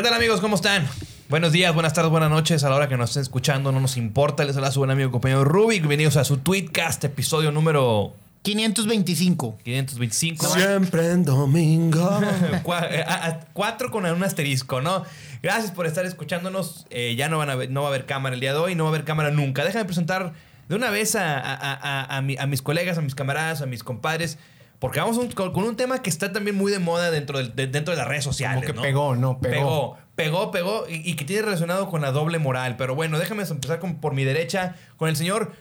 ¿Qué tal amigos? ¿Cómo están? Buenos días, buenas tardes, buenas noches. A la hora que nos estén escuchando, no nos importa. Les habla su buen amigo y compañero Rubik. Bienvenidos a su Tweetcast, episodio número 525. 525. Siempre en domingo. Eh, cuatro con un asterisco, ¿no? Gracias por estar escuchándonos. Eh, ya no, van a ver- no va a haber cámara el día de hoy, no va a haber cámara nunca. Déjame presentar de una vez a, a- a- a- a mi- a mis colegas, a mis camaradas, a mis compadres. Porque vamos un- con, con un tema que está también muy de moda dentro, del- de, dentro de las redes sociales. que ¿no? pegó, no, pegó. Pegó, pegó, pegó y, y que tiene relacionado con la doble moral. Pero bueno, déjame empezar con, por mi derecha con el señor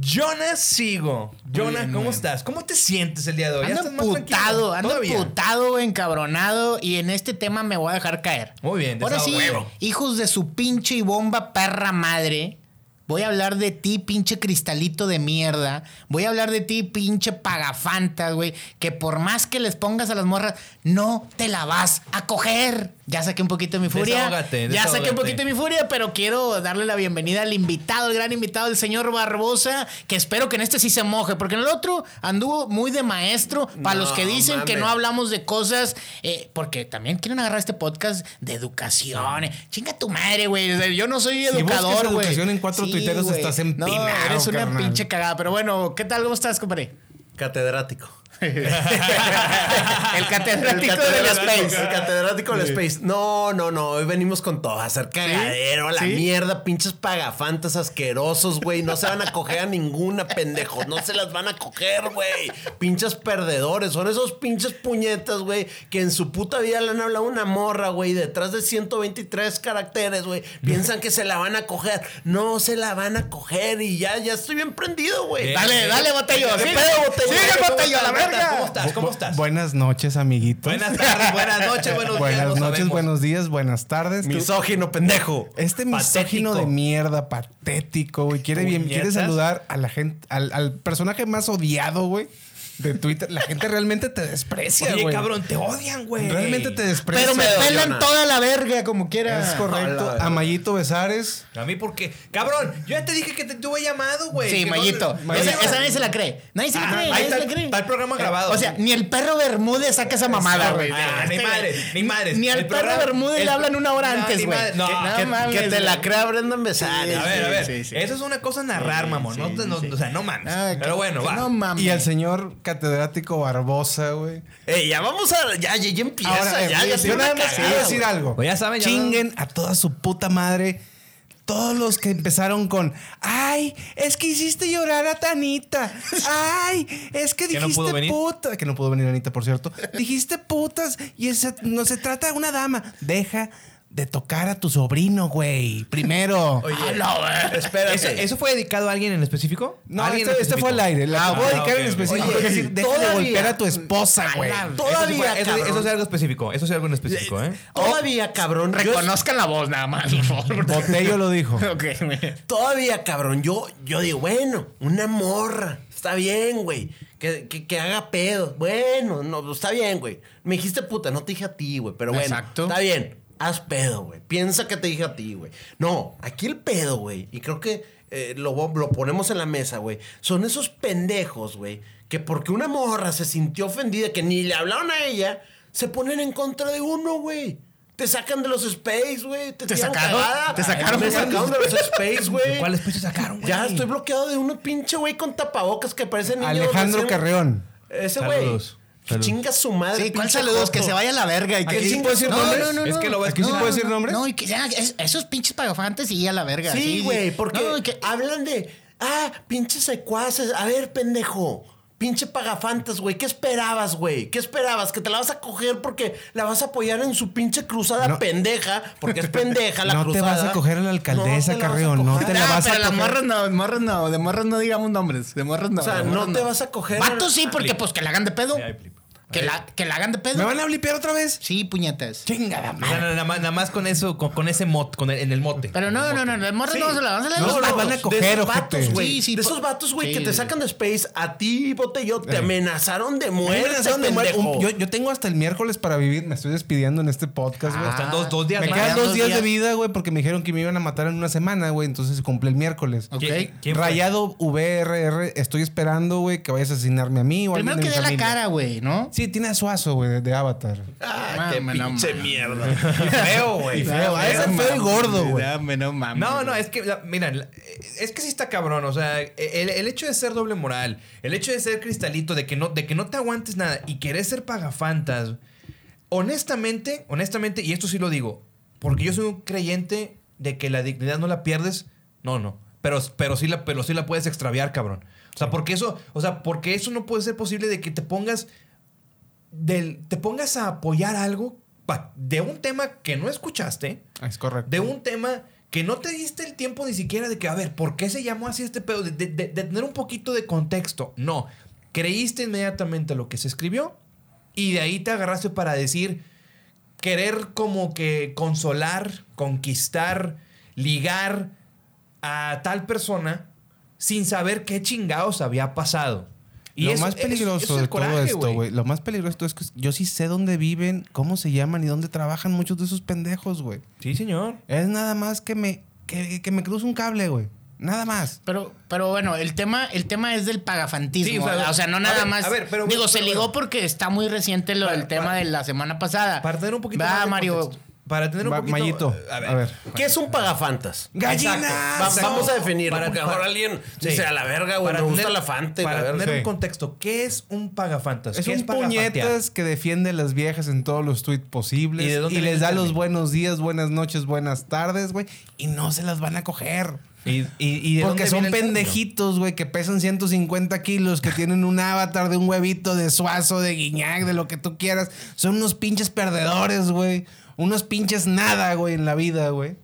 Jonas Sigo. Jonas, bien, ¿cómo estás? ¿Cómo te sientes el día de hoy? ¿Ya Ando estás más tranquilo? emputado, ando emputado, encabronado y en este tema me voy a dejar caer. Muy bien, Ahora sí, hijos de su pinche y bomba perra madre. Voy a hablar de ti, pinche cristalito de mierda. Voy a hablar de ti, pinche pagafantas, güey. Que por más que les pongas a las morras, no te la vas a coger. Ya saqué un poquito de mi furia. Desahógate, ya saqué desahógate. un poquito de mi furia, pero quiero darle la bienvenida al invitado, el gran invitado, el señor Barbosa, que espero que en este sí se moje, porque en el otro anduvo muy de maestro. Para No, los que dicen que no hablamos de cosas, eh, porque también quieren agarrar este podcast de educación. Chinga tu madre, güey. O sea, Yo no soy educador, güey. educación en cuatro tuiteros, güey. estás No, empinado, eres una carnal. pinche cagada. Pero bueno, ¿qué tal? ¿Cómo estás, compadre? Catedrático. El catedrático de la Space. El catedrático del Space. No, no, no. Hoy venimos con todo. A hacer cagadero, a la mierda. Pinches pagafantas asquerosos, güey. No se van a coger a ninguna, pendejo. No se las van a coger, güey. Pinches perdedores. Son esos pinches puñetas, güey, que en su puta vida le han hablado una morra, güey. Detrás de 123 caracteres, güey. Piensan que se la van a coger. No se la van a coger. Y ya, ya estoy bien prendido, güey. Dale, dale, botello. ¿Qué pedo, Botello? sigue, ¿Cómo botello, la ¿Cómo estás? ¿Cómo estás? ¿Cómo estás? Buenas noches, amiguitos. Buenas tardes, buenas noches, buenos días. Buenas noches, sabemos. buenos días, buenas tardes. Misógino, pendejo. Este misógino Patético. de mierda, patético, güey. Quiere, bien, quiere saludar a la gente, al, al personaje más odiado, güey, de Twitter. La gente realmente te desprecia, Oye, güey. cabrón, te odian, güey. Realmente te desprecia. Pero me pelan toda la verga, como quiera. Es correcto. A Mayito Besares. A mí porque, cabrón, yo ya te dije que te tuve llamado, güey. Sí, no- Mayito. esa, nadie se la cree. Nadie se la Ajá, cree. ahí Nadie está se el- la cree. está el programa grabado. O sea, ni el perro Bermúdez saca esa mamada, güey. Ah, ni madres, ni madres. Ni al El perro Bermúdez le hablan una hora antes, güey. No, Que- te la crea Brendan Besares. A ver, a ver. Sí, sí. Eso es una cosa narrar, mamón. no, O sea, no mames. Ah, Pero bueno, va. No mames. Y al señor catedrático Barbosa, güey. Ey, ya vamos a. Ya, ya, ya empieza. Ahora, ya, eh, ya yo nada más quiero decir algo. Pues ya saben, ya Chinguen a toda su puta madre. Todos los que empezaron con, ay, es que hiciste llorar a Tanita. Ay, es que Que no dijiste venir. puta. Que no pudo venir Anita, por cierto. Dijiste putas y ese- no se trata de una dama. Deja de tocar a tu sobrino, güey. Primero. Oye, Espera, ¿Eso, eso fue dedicado a alguien en específico? no, ¿Alguien este, fue al aire. La Ah, voy a dedicar ok, en específico. Oye, Es decir, deja de golpear a tu esposa, güey. Todavía, eso, cabrón. eso es algo específico. Eso es algo en específico, ¿eh? Todavía, cabrón. yo- Reconozcan la voz nada más, por favor. Botello lo dijo. Ok, güey. todavía, cabrón. Yo, yo digo, bueno, una morra. Está bien, güey. Que, que, que haga pedo. Bueno, no, está bien, güey. Me dijiste puta, no te dije a ti, güey. Pero bueno, Exacto. está bien. Haz pedo, güey. Piensa que te dije a ti, güey. No, aquí el pedo, güey. Y creo que eh, lo, lo ponemos en la mesa, güey. Son esos pendejos, güey. Que porque una morra se sintió ofendida, que ni le hablaron a ella, se ponen en contra de uno, güey. Te sacan de los space, güey. Te, ¿Te sacaron? cagada. ¿Te sacaron? Me sacaron de los space, güey. ¿Cuál especie sacaron, güey? Ya estoy bloqueado de uno pinche güey con tapabocas que parece niño. Alejandro Carreón. Ese güey. Que chinga su madre. Sí, ¿cuál saludos? Que se vaya a la verga. Y que ¿Aquí sí puedo decir no, nombres? No, no, no. Es que lo- ¿Aquí sí No, puedo decir no, nombres? No, y que ya, es- esos pinches pagafantes y a la verga. Sí, güey, porque No, hablan de. Ah, pinches secuaces. A ver, pendejo. Pinche pagafantas, güey. ¿Qué esperabas, güey? ¿Qué esperabas? ¿Que te la vas a coger porque la vas a apoyar en su pinche cruzada No. pendeja? Porque es pendeja la No te cruzada. vas a coger a la alcaldesa, No te Carreón, no te la Ah, vas a pero coger. morras no, morras no, de morras no digamos nombres, de morras no. O sea, no te vas a coger. Vatos sí, porque pues que la hagan de pedo. Que la, que la hagan de pedo. ¿Me van a blipear otra vez? Sí, puñetas. Chingada No, madre. no, no, nada, más, nada más con eso, con, con ese mot, con el, en el mote. Pero no, no, no, las morras Sí. no se la van a hacer No, no, van a de coger, esos ojete. vatos, güey. Sí, sí, de esos vatos, güey, sí, que te sí. sacan de Space, a ti, Botellón, te Eh. amenazaron de muerte, amenazaron de muerte. Yo, yo tengo hasta el miércoles para vivir. Me estoy despidiendo en este podcast, güey. Ah, están dos, dos días me quedan dos dos días, de vida, güey, porque me dijeron que me iban a matar en una semana, güey. Entonces cumple el miércoles. Ok. Rayado VRR, estoy esperando, güey, que vayas a asesinarme a mí o Primero de que dé la cara, güey, ¿no? Sí, tiene a Suazo, güey, de, Avatar. Ah, qué Mames, no pinche mierda. Y feo, güey. Y feo, ese no feo y gordo, güey. Dame, no mames. No, no, es que, la- mira, la- es que sí está cabrón. O sea, el, el hecho de ser doble moral, el hecho de ser cristalito, de que no, de que no te aguantes nada y querer ser pagafantas, honestamente, honestamente, y esto sí lo digo, porque yo soy un creyente de que la dignidad no la pierdes. No, no. Pero, pero, sí la, pero sí la puedes extraviar, cabrón. O sea, porque eso, o sea, porque eso no puede ser posible de que te pongas. Del, te pongas a apoyar algo de un tema que no escuchaste Es correcto. de un tema que no te diste el tiempo ni siquiera de que, a ver, ¿por qué se llamó así este pedo? De, de- de- de tener un poquito de contexto. No, creíste inmediatamente lo que se escribió y de ahí te agarraste para decir, querer como que consolar, conquistar, ligar a tal persona sin saber qué chingados había pasado. Y lo eso- más peligroso eso el de todo esto, güey. Lo más peligroso es que yo sí sé dónde viven, cómo se llaman y dónde trabajan muchos de esos pendejos, güey. Sí, señor. Es nada más que me, que, que me cruce un cable, güey. Nada más. Pero, pero bueno, el tema, el tema es del pagafantismo. Sí, o sea, o, sea, no a nada ver, más. a ver, pero- digo, pero se ligó porque está muy reciente lo Para- del tema para- de la semana pasada. Para tener un poquito Va, más de Mario. contexto. Para tener un Va, poquito... Mayito, A ver. a ver. ¿Qué es un pagafantas? ¡Gallinas! Va- vamos a definirlo. Para- porque ahora alguien Sí. dice a la verga, güey. Para Me gusta tener- la Fante. Para la verga. tener Sí. un contexto, ¿qué es un pagafantas? Es ¿Qué un pagafantear? puñetas que defiende a las viejas en todos los tweets posibles. ¿Y Y, de dónde viene les el da los término? buenos días, buenas noches, buenas tardes, güey. Y no se las van a coger. ¿Y, y, y de Porque dónde son viene el término? pendejitos, güey, que pesan 150 kilos, que tienen un avatar de un huevito, de suazo, de guiñac, de lo que tú quieras. Son unos pinches perdedores, güey. Unos pinches nada, güey, en la vida, güey.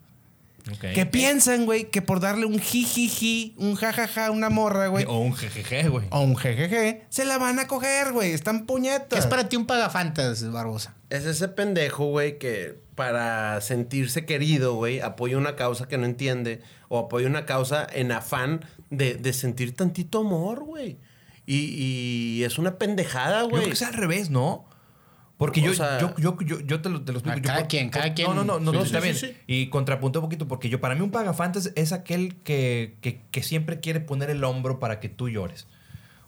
Que piensan, güey, que por darle un jijiji, un jajaja a una morra, güey, O un jejeje, güey. o un jejeje, se la van a coger, güey. Están ¿Qué puñetas. es para ti un pagafantas, Barbosa? Es ese pendejo, güey, que para sentirse querido, güey, apoya una causa que no entiende o apoya una causa en afán de, de sentir tantito amor, güey. Y, y es una pendejada, Yo creo güey. que es al revés, ¿no? Porque yo, sea- yo, yo, yo, yo te lo, te lo explico. Yo cada por- quien, por- cada quien. No, no, no, no, Sí, no, sí, está sí, bien. sí. Y contrapunto un poquito, porque yo, para mí un pagafantas es aquel que, que, que siempre quiere poner el hombro para que tú llores.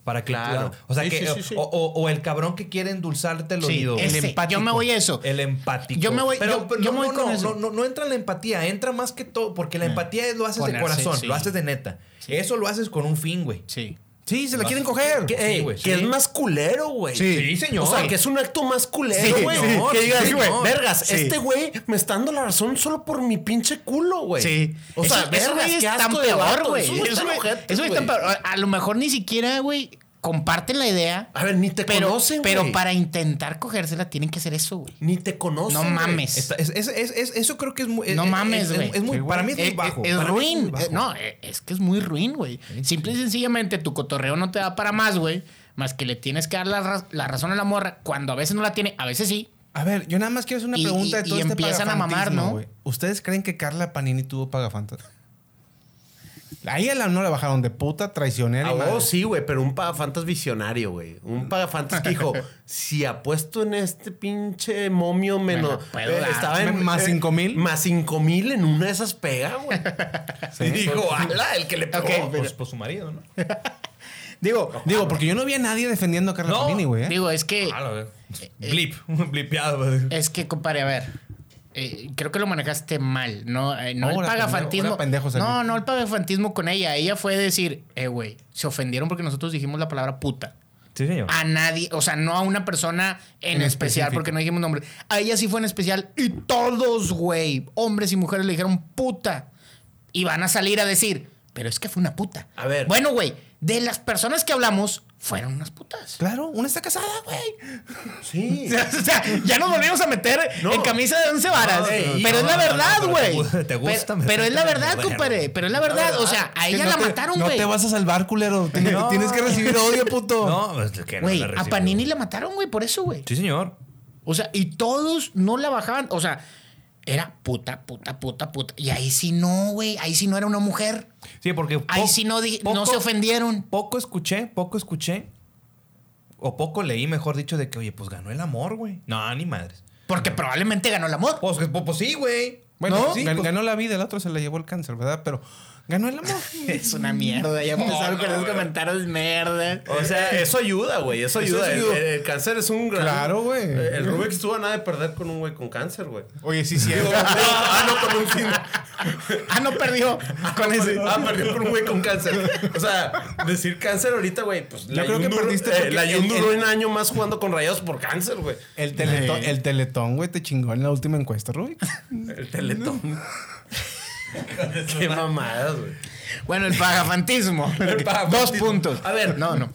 Para que Claro. tú- o sea, Sí, que, sí, sí, sí. O, o- o el cabrón que quiere endulzarte el Sí, oído. el empático. yo me voy a eso. El empático. Yo me voy- Pero, yo- pero yo no, me voy no, con no, eso. no, no, no entra en la empatía, entra más que todo, porque la empatía es lo haces de corazón, sí. lo haces de neta. Eso lo haces con un fin, güey. Sí. Sí, se la quieren coger. Que, Sí, ey, güey, que sí. es más culero, güey. Sí. Sí, señor. O sea, que es un acto más culero, güey. que digas, güey, vergas, este güey me está dando la razón solo por mi pinche culo, güey. Sí. O sea, vergas, es tan peor, güey. Eso está güey. peor. A lo mejor ni siquiera, güey, comparten la idea. A ver, ni te pero, conocen, Pero para intentar cogérsela tienen que hacer eso, güey. Ni te conocen. No mames. Está- es- es- es- es- eso creo que es muy. No es- mames, es- es- güey. Sí, para mí es muy Eh, bajo. eh, Es, ruin. bajo. Eh, no, eh, es que es muy ruin, güey. Simple y sencillamente tu cotorreo no te da para más, güey. Más que le tienes que dar la, la razón a la morra cuando a veces no la tiene, a veces sí. A ver, yo nada más quiero hacer una Y- pregunta y- de todo y este empiezan a mamar, ¿no? ¿Ustedes creen que Carla Panini tuvo pagafantas? A ella la- no la bajaron de puta, traicionera. Ah, oh, sí, güey, pero un pagafantas visionario, güey. Un pagafantas que dijo, si apuesto en este pinche momio menos... Dar. estaba en... ¿Más eh, cinco mil? Más cinco mil en una de esas pega, güey. Y dijo, ala, el que le pegó. Ok, Pues, pues su marido, ¿no? Digo, Digo, porque yo no vi a nadie defendiendo a Carla No. Panini, güey. ¿eh? digo, es que, Ah, lo- Blip. Blipeado. güey. es que, compadre, a ver. Eh, creo que lo manejaste mal. No, eh, no el pagafantismo. pendejo- no, no el pagafantismo con ella. Ella fue decir, eh, güey, se ofendieron porque nosotros dijimos la palabra puta. Sí, señor. A nadie, o sea, no a una persona en, En especial, específico. porque no dijimos nombre. A ella sí fue en especial y todos, güey, hombres y mujeres le dijeron puta. Y van a salir a decir, pero es que fue una puta. A ver. Bueno, güey, de las personas que hablamos, fueron unas putas. Claro, una está casada, güey. Sí. o sea, ya nos volvimos a meter No. en camisa de once varas. No, pero es no, la no, no, verdad, güey. te gu- te gusta pero, pero es la verdad, compadre. Pero es la verdad. O sea, a ella no la te- mataron, No güey. te vas a salvar, culero. Tienes, No. tienes que recibir odio, puto. No, pues, que no Güey, la a. Panini la mataron, güey, por eso, güey. Sí, señor. O sea, y todos no la bajaban. O sea, era puta, puta, puta, puta. Y ahí sí no, güey. Ahí sí no era una mujer. Sí, porque. Ahí sí no, no se ofendieron. Poco escuché, poco escuché. O poco leí, mejor dicho, de que, oye, pues ganó el amor, güey. No, ni madres. Porque probablemente ganó el amor. Pues, pues, pues sí, güey. Bueno, ¿No? sí, pues- ganó la vida, el otro se le llevó el cáncer, ¿verdad? Pero Ganó el amor. Es una mierda. Ya empezaron con esos comentarios de mierda. O sea, eso ayuda, güey. Eso Eso ayuda. El, ayuda. el cáncer es un gran. Claro, güey. El Rubik estuvo a nada de perder con un güey con cáncer, güey. Oye, sí, sí. Digo, ah, no, con un fin. Ah, no perdió. Con ese. Ah, perdió con un güey con cáncer. O sea, decir cáncer ahorita, güey, pues la creo que perdiste eh, la Jun el- duró un año más jugando con rayados por cáncer, güey. El teletón, el teletón, güey, te chingó en la última encuesta, Rubik. El teletón. Qué mamadas, güey. Bueno, el pagafantismo. El pagafantismo. Dos puntos. A ver. No, no.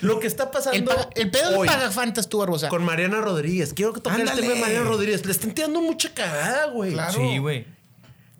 Lo que está pasando. El, paga- el pedo hoy del pagafantas tú, Barbosa. Con Mariana Rodríguez. Quiero que toque el tema de Mariana Rodríguez. Le están tirando mucha cagada, güey. Claro. Sí, güey.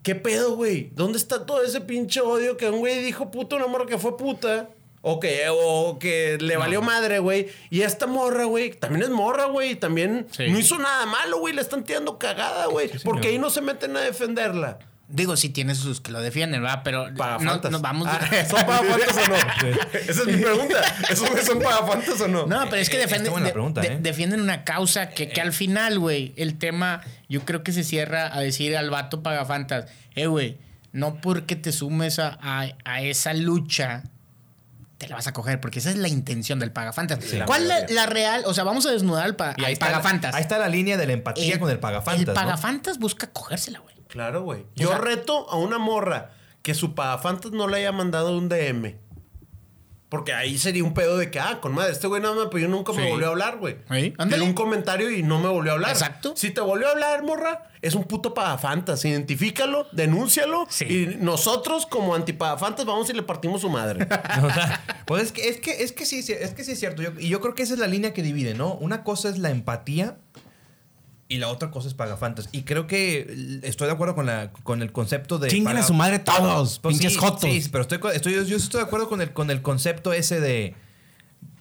¿Qué pedo, güey? ¿Dónde está todo ese pinche odio que un güey dijo puta una morra que fue puta? O que, o que le valió madre, güey. Y esta morra, güey, también es morra, güey. También Sí. no hizo nada malo, güey. Le están tirando cagada, güey. porque ahí no se meten a defenderla. Digo, sí tiene sus que lo defienden, ¿verdad? Pero no, nos vamos... Ah, ¿Son pagafantas o no? Esa es mi pregunta. ¿Esos son pagafantas o no? No, pero es que Eh, defienden, está buena de- pregunta, de- ¿eh? defienden una causa que, que al final, güey, el tema, yo creo que se cierra a decir al vato pagafantas, eh, güey, no porque te sumes a, a- a esa lucha, te la vas a coger, porque esa es la intención del pagafantas. ¿Cuál es la, la real? O sea, vamos a desnudar al, pa- Y al ahí está, la, pagafantas. ahí está la línea de la empatía con el pagafantas. El ¿no? pagafantas busca cogérsela, güey. Claro, güey. Yo sea- reto a una morra que su pagafantas no le haya mandado un DM. Porque ahí sería un pedo de que, ah, con madre, este güey nada más, pues yo nunca me volvió a hablar, güey. Sí, ándale. Un comentario y no me volvió a hablar. Exacto. Si te volvió a hablar, morra, es un puto pagafantas. Identifícalo, denúncialo. Sí. Y nosotros, como antipagafantas, vamos y le partimos su madre. O sea, pues es que, es que, es que sí, sí, es que sí es cierto. Yo- y yo creo que esa es la línea que divide, ¿no? Una cosa es la empatía y la otra cosa es pagafantas. Y creo que estoy de acuerdo con, la, con el concepto de. Chinguen a su madre todos, Pues pinches sí, jotos. Sí, pero estoy, estoy, yo, yo estoy de acuerdo con el, con el concepto ese de.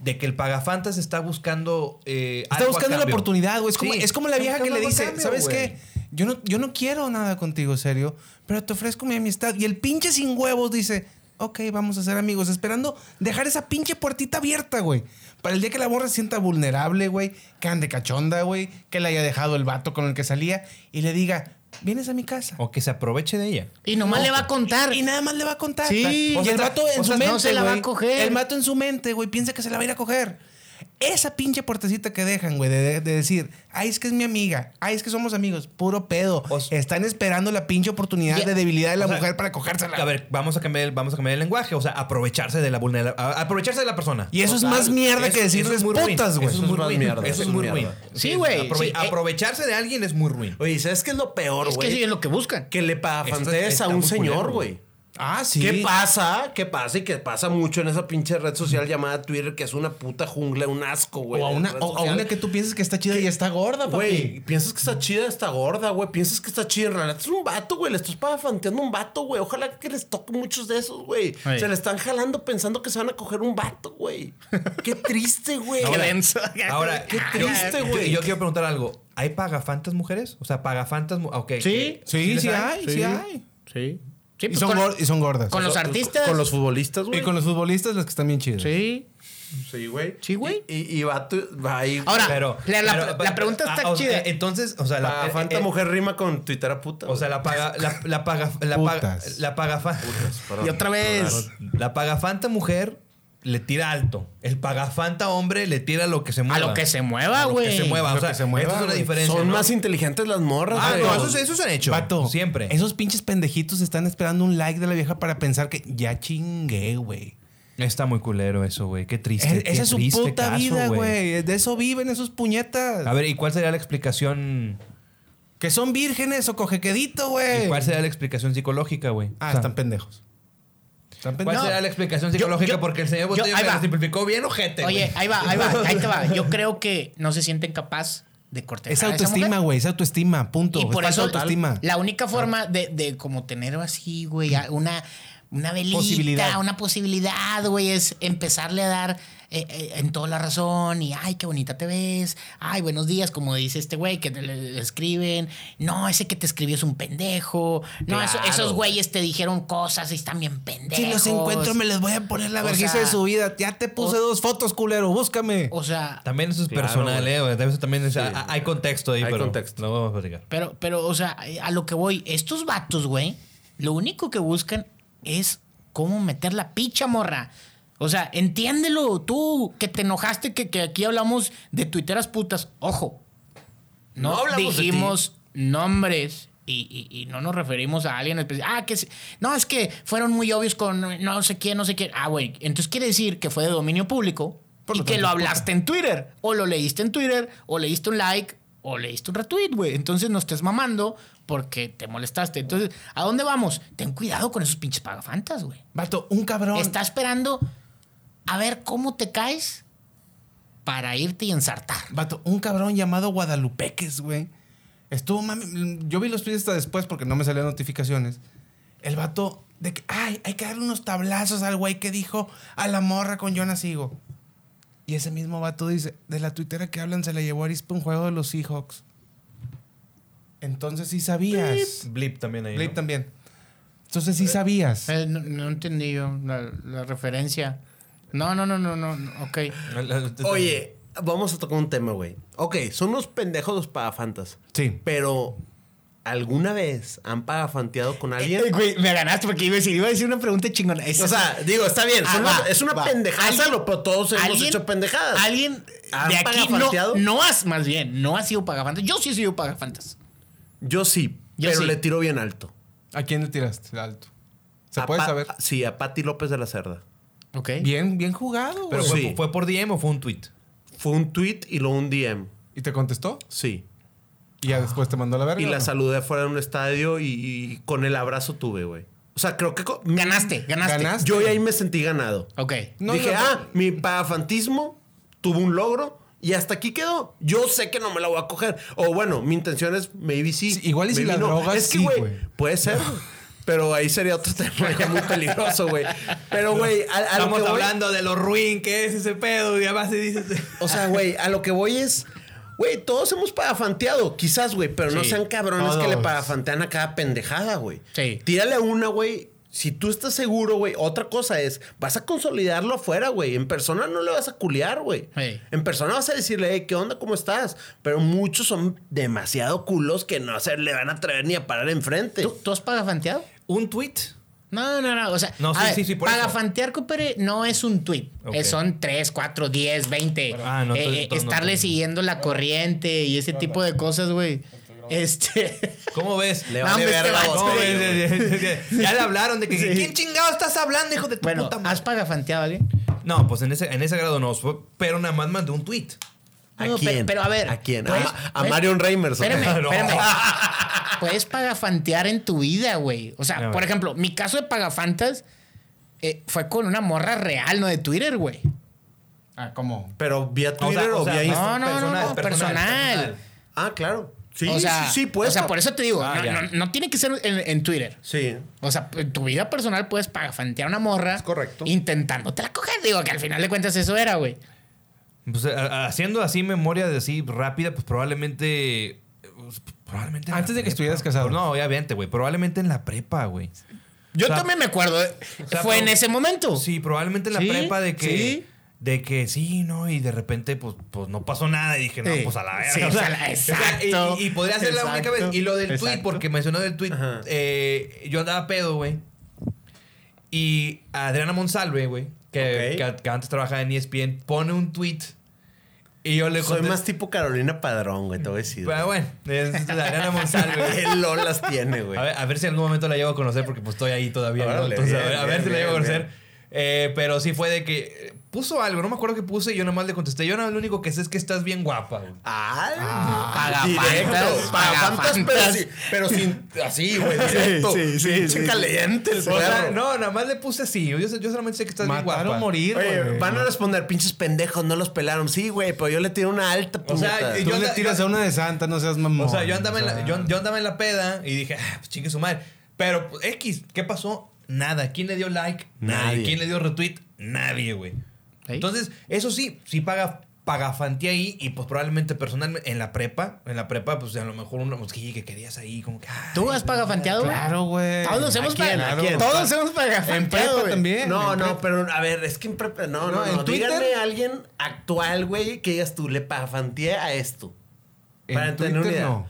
De que el pagafantas está buscando. eh, Está algo buscando la oportunidad, güey. Es como, Sí, es como la vieja que le dice, cambio, ¿sabes qué? Yo no, yo no quiero nada contigo, serio, pero te ofrezco mi amistad. Y el pinche sin huevos dice, ok, vamos a ser amigos, esperando dejar esa pinche puertita abierta, güey. Para el día que la morra se sienta vulnerable, güey, que ande cachonda, güey, que le haya dejado el vato con el que salía y le diga, vienes a mi casa. O que se aproveche de ella. Y nomás le va a contar. Y nada más le va a contar. Sí. y O sea, el vato en o su mente, no se la va a güey, coger. El vato en su mente, güey, piensa que se la va a ir a coger. Esa pinche puertecita que dejan, güey, de, de decir, ay, es que es mi amiga, ay, es que somos amigos, puro pedo. O sea- Están esperando la pinche oportunidad Ya- de debilidad de la o sea, mujer para cogérsela. A ver, vamos a cambiar, el- vamos a cambiar el lenguaje. O sea, aprovecharse de la vulnerabilidad. Aprovecharse de la persona. y eso Total. es más mierda Eso- que decirles putas, güey. Eso es muy ruin. mierda, Eso eso es muy mierda. ruin. Sí, güey, aprove- sí, eh. aprovecharse de alguien es muy ruin. Oye, ¿sabes qué es lo peor, Es que güey? sí es lo que buscan. Que le está a un señor, güey. Ah, sí. ¿Qué pasa? ¿Qué pasa? Y que pasa mucho en esa pinche red social llamada Twitter, que es una puta jungla, un asco, güey. O a una, o a una que tú piensas que está chida y está gorda, papi. Güey, piensas que está chida, está gorda, güey. Piensas que está chida. En realidad es un vato, güey. Le estás pagafanteando a un vato, güey. Ojalá que les toque muchos de esos, güey. Se le están jalando pensando que se van a coger un vato, güey. Qué triste, güey. Qué denso. Ahora, Qué yo- triste, yo- güey. Yo, quiero preguntar algo. ¿Hay pagafantas mujeres? O sea, pagafantas. Ok. Sí. Sí, les sí hay, sí hay. Sí. Sí, Y pues son, con, y son gordas. con los artistas. Con los futbolistas, güey. y con los futbolistas, las que están bien chidas. Sí. Sí, güey. Sí, güey. Y, y, y vato va ahí. Ahora, Pero, la, la- pero- la pregunta ah, está o sea, chida. Entonces, o sea, la Pagafanta eh, eh, mujer rima con Twitter a puta. O sea, la paga, la, la paga, la paga, Putas. la pagafa- Perdón. y otra vez. la pagafanta mujer le tira alto. El pagafanta hombre le tira lo que se mueva. A lo que se mueva, A lo que güey. se mueva. O sea, que se mueva, esta es una güey. diferencia. Son ¿no? más inteligentes las morras, Ah, güey. no, eso, eso se han hecho. Vato, Siempre. Esos pinches pendejitos están esperando un like de la vieja para pensar que ya chingué, güey. Está muy culero eso, güey. Qué triste. Es- qué esa es su triste puta caso, vida, güey. De eso viven esos puñetas. A ver, ¿y cuál sería la explicación? Que son vírgenes o cojequedito, ¿Y güey. cuál sería la explicación psicológica, güey? Ah, O sea, están pendejos. ¿Cuál sería la explicación psicológica? yo- Porque el señor Botello me va. lo simplificó bien ojete, Oye, ahí va, ahí va, ahí te va. Yo creo que no se sienten capaz de cortejar Es autoestima, güey. Es autoestima. Punto. Y por Es eso autoestima. la única forma de, de como tener así, güey, una, una velita, Posibilidad. una posibilidad, güey, es empezarle a dar eh, eh, en toda la razón y, ay, qué bonita te ves, ay, buenos días, como dice este güey que te le, le escriben, no, ese que te escribió es un pendejo, no, eso- esos güeyes te dijeron cosas y están bien pendejos. Si los encuentro, me les voy a poner la vergüenza de su vida. Ya te puse o- dos fotos, culero. Búscame. O sea, También eso es Claro, personal, eh. Eso también es- a- hay contexto ahí, Hay pero contexto. Lo vamos a platicar. Pero, pero, o sea, a lo que voy, estos vatos, güey, lo único que buscan es cómo meter la picha, morra. O sea, entiéndelo, tú que te enojaste que, que aquí hablamos de tuiteras putas. Ojo, no, No hablamos de dijimos nombres y, y- y no nos referimos a alguien especial. Ah, que no, es que fueron muy obvios con no sé quién, no sé quién. Ah, güey, entonces quiere decir que fue de dominio público Por y lo que lo hablaste en Twitter, o lo leíste en Twitter, o leíste un like, o leíste un retweet, güey. Entonces no estés mamando porque te molestaste. Entonces, ¿a dónde vamos? Ten cuidado con esos pinches pagafantas, güey. Vato, un cabrón. Está esperando a ver cómo te caes para irte y ensartar. Vato, un cabrón llamado Guadalupeques, güey. Estuvo mami. Yo vi los tweets hasta después porque no me salían notificaciones. El vato de que, ay, hay que darle unos tablazos al güey que dijo a la morra con Jonas Higo. Y ese mismo vato dice, de la tuitera que hablan se le llevó a Arispa un juego de los Seahawks. Entonces sí sabías. Blip también ahí. Blip ¿no? también. Entonces sí sabías. Eh, no, no entendí yo la, la referencia. No, no, no, no, no, ok. Oye, vamos a tocar un tema, güey. Ok, son unos pendejos los pagafantas. Sí. Pero, ¿alguna vez han pagafanteado con alguien? Eh, güey, me ganaste porque iba a decir, iba a decir una pregunta chingona. Es- O sea, digo, está bien, Ah, va, es una va. pendejada, ¿Alguien- lo- pero todos hemos alguien- hecho pendejadas. Alguien ¿Han de aquí no, pagafanteado? no has, más bien, no ha sido pagafantas. Yo sí he sido pagafantas. Yo sí, Yo pero sí. le tiro bien alto. ¿A quién le tiraste? Alto. ¿Se A puede Pa- saber? Sí, a Pati López de la Cerda. Ok. Bien, bien jugado, ¿Pero fue, Sí. fue por DM o fue un tweet? Fue un tweet y luego un DM. ¿Y te contestó? Sí. Y ya después te mandó a la verga. Y ¿o la no? saludé fuera de un estadio y, y con el abrazo tuve, güey. O sea, creo que... Ganaste, ganaste. Ganaste. Yo ahí me sentí ganado. Ok. No, Dije, no, ah, mi pagafantismo tuvo un logro y hasta aquí quedó. Yo sé que no me la voy a coger. O bueno, mi intención es maybe sí. Sí, igual y si la drogas, Es que, güey. puede ser. Pero ahí sería otro tema ya muy peligroso, güey. Pero, güey, a, a lo Estamos voy- hablando de lo ruin que es ese pedo y además se dice... O sea, güey, a lo que voy es... Güey, todos hemos pagafanteado, quizás, güey, pero no sean cabrones que le todos. pagafantean a cada pendejada, güey. Sí. Tírale una, güey. Si tú estás seguro, güey, otra cosa es, vas a consolidarlo afuera, güey. En persona no le vas a culiar, güey. En persona vas a decirle, hey, ¿qué onda? ¿Cómo estás? Pero muchos son demasiado culos que no se le van a atrever ni a parar enfrente. ¿Tú, tú has pagafanteado? ¿Un tweet? No, no, no. O sea, No, sí, ver, sí, pagafantear, compadre, no es un tweet. Ok. Eh, son 3, 4, 10, 20. Ah, no, Eh, eh, no, estarle siguiendo la corriente y ese tipo de cosas, güey. Este. ¿Cómo ves? Le No, vale hombre, verga a vato, vos, ¿Cómo güey. ves? ya le hablaron de que Sí. ¿quién chingado estás hablando, hijo de tu bueno, puta madre? ¿has pagafanteado a alguien? No, pues en ese, en ese grado no, fue- pero nada más mandé un tweet. ¿A No, quién? Pero, pero a ver. ¿A quién? ¿puedes- a, Marion Reimers. Espérame, No. espérame. Puedes pagafantear en tu vida, güey. O sea, ver. por ejemplo, mi caso de pagafantas eh, fue con una morra real, no de Twitter, güey. Ah, ¿cómo? Pero vía Twitter o, o sea, vía no, Instagram. No, no, no, personal, no, personal, personal. personal. Ah, claro. Sí, o sea, sí, sí, pues. O sea, por eso te digo, Ah, no, ya. no- no tiene que ser en, en Twitter. Sí. O sea, en tu vida personal puedes pagafantear a una morra. Es correcto. Intentándote la coger. Digo que al final de cuentas eso era, güey. Pues, a- a- haciendo así memoria de así rápida, pues probablemente. pues, probablemente. en Antes de que prepa. estuvieras casado. No, obviamente, güey. Probablemente en la prepa, güey. Yo O sea, también me acuerdo. eh, o sea, fue en ese momento. Sí, probablemente en la Sí, prepa de que. sí. De que sí, ¿no? Y de repente, pues, pues no pasó nada. Y dije, no, Sí. pues a la verga. Sí, o sea, a la- o sea, exacto. y, y podría ser la única vez. Y lo del tweet, Exacto. porque mencionó del tweet. Eh, yo andaba pedo, güey. Y Adriana Monsalve, güey, que, que- que antes trabajaba en ESPN, pone un tweet. Y yo le Soy contesto- más tipo Carolina Padrón, güey, te voy a decir. Pero bueno, es Adriana Monsalve. Qué lolas tiene, güey. A ver, a ver si en algún momento la llego a conocer porque pues estoy ahí todavía. ¿no? Órale, a bien, ver, a ver bien, si la llego a conocer. Eh, pero sí fue de que puso algo, no me acuerdo qué puse y yo nomás le contesté. Yo no, lo único que sé es que estás bien guapa. güey. Ah, pagafantas, directo. Pagafantas, pero, sí- pero sin así, güey, directo. sí, sí, sí. caliente el O sea, no, nada más le puse así. Yo, yo solamente sé que estás bien Matar guapa. morir, Oye, güey. van a responder, pinches pendejos, no los pelaron. Sí, güey, pero yo le tiro una alta O sea, puñeta. y Tú yo le tiras yo- a una de santa, no seas mamón. O sea, yo andaba, O en la, yo, yo andaba en la peda y dije, ah, pues chingue su madre. Pero pues, X, ¿qué pasó? Nada. ¿Quién le dio like? Nadie. Nadie. ¿Quién le dio retweet? Nadie, güey. ¿Sí? Entonces, eso sí, sí paga pagafantía ahí y pues probablemente personalmente en la prepa, en la prepa pues a lo mejor uno pues, que, que querías ahí como que ay, ¿Tú has pagafanteado? güey? Claro, güey. Todos hemos ¿A quién? ¿A pagado. quién? Todos hemos En pagafanteado. prepa güey. también. No, en no, prepa. pero a ver, es que en prepa. No, no, No, no. en Twitter- Díganme a alguien actual, güey, que digas tú, le pagafanteé a esto. En para tener una Twitter idea. no.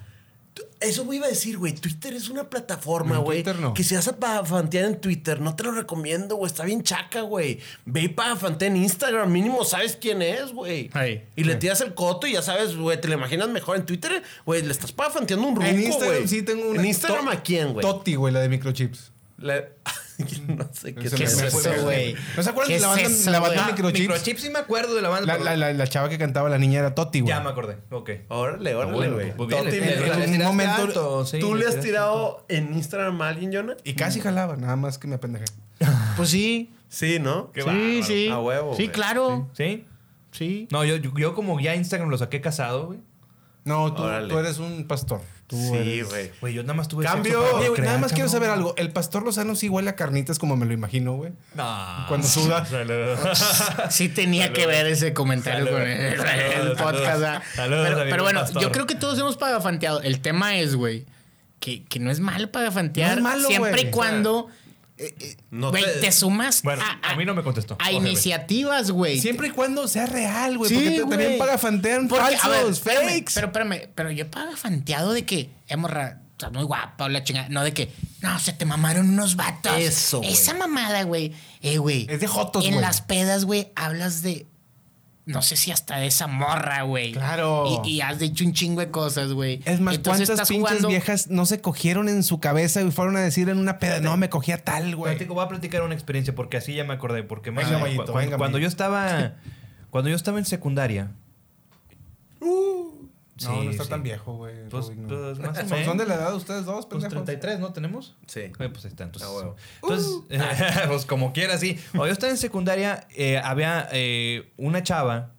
Eso me iba a decir, güey. Twitter es una plataforma, En güey. Twitter no. Que si vas a pagafantear en Twitter, no te lo recomiendo, güey. Está bien chaca, güey. Ve y pagafantea en Instagram. Mínimo sabes quién es, güey. Ay, Y le tiras el coto y ya sabes, güey. Te lo imaginas mejor en Twitter, güey. Le estás pagafanteando un ruco, En güey. Instagram sí tengo una. ¿En Instagram a quién, güey? Toti, güey, la de microchips. La- no sé qué ¿Qué me- es eso, fue- güey? ¿No se acuerdan ¿Qué de la es banda, eso, la banda güey? microchips? Microchips sí me acuerdo de la banda. La, la, la, la chava que cantaba la niña era Toti, güey. Ya me acordé. Ok. Órale, órale, güey. pues Toti, en un momento- alto, sí, ¿Tú le has tirado en Instagram a alguien, Jonah? Y casi jalaba, nada más que me apendejé. Pues sí. Sí, ¿no? Qué sí, bárbaro. sí. A huevo, Sí, claro. ¿Sí? Sí. No, yo, yo, yo como ya Instagram lo saqué casado, güey. No, tú, tú eres un pastor. Tú Sí, eres- güey. Güey, yo nada más tuve Cambio. sexo para Oye, güey, procrear, nada más quiero saber algo. El pastor Lozano sí huele a carnitas como me lo imagino, güey. No. Cuando suda. Sí tenía que ver ese comentario Salud. con el, podcast. salud. pero, amigo pero bueno, pastor. yo creo que todos hemos pagafanteado. El tema es, güey, que, que no es mal pagafantear No es malo, siempre y cuando eh, eh, No güey, te- te... sumas Bueno, a mí no me contestó. a iniciativas, güey. Siempre y cuando sea real, güey. Sí, porque te- también pagafantean Porque, a ver, falsos, espérame, fakes. Pero espérame, pero yo pagafanteado de que hemos o sea, muy guapa o la chingada. No de que, no, se te mamaron unos vatos. Eso. Esa mamada, güey. Eh, güey. Es de jotos, En güey. las pedas, güey, hablas de. No sé si hasta de esa morra, güey. Claro. Y, y has dicho un chingo de cosas, güey. Es más, Entonces ¿cuántas pinches jugando- viejas no se cogieron en su cabeza y fueron a decir en una peda? No, me cogía tal, güey. Voy a platicar una experiencia porque así ya me acordé. Porque más- Venga, cu- Mayito, cuando, venga, cuando Mayito. yo estaba. Cuando yo estaba en secundaria. no, Sí, no está sí. tan viejo, güey. Pues, Rubik, no. pues, más o Son- menos. Son de la edad de ustedes dos, Pues pendejos. 33, ¿no tenemos? Sí. Eh, pues ahí está, entonces. Ah, huevo. Entonces, pues como quiera, sí. Cuando yo estaba en secundaria, eh, había eh, una chava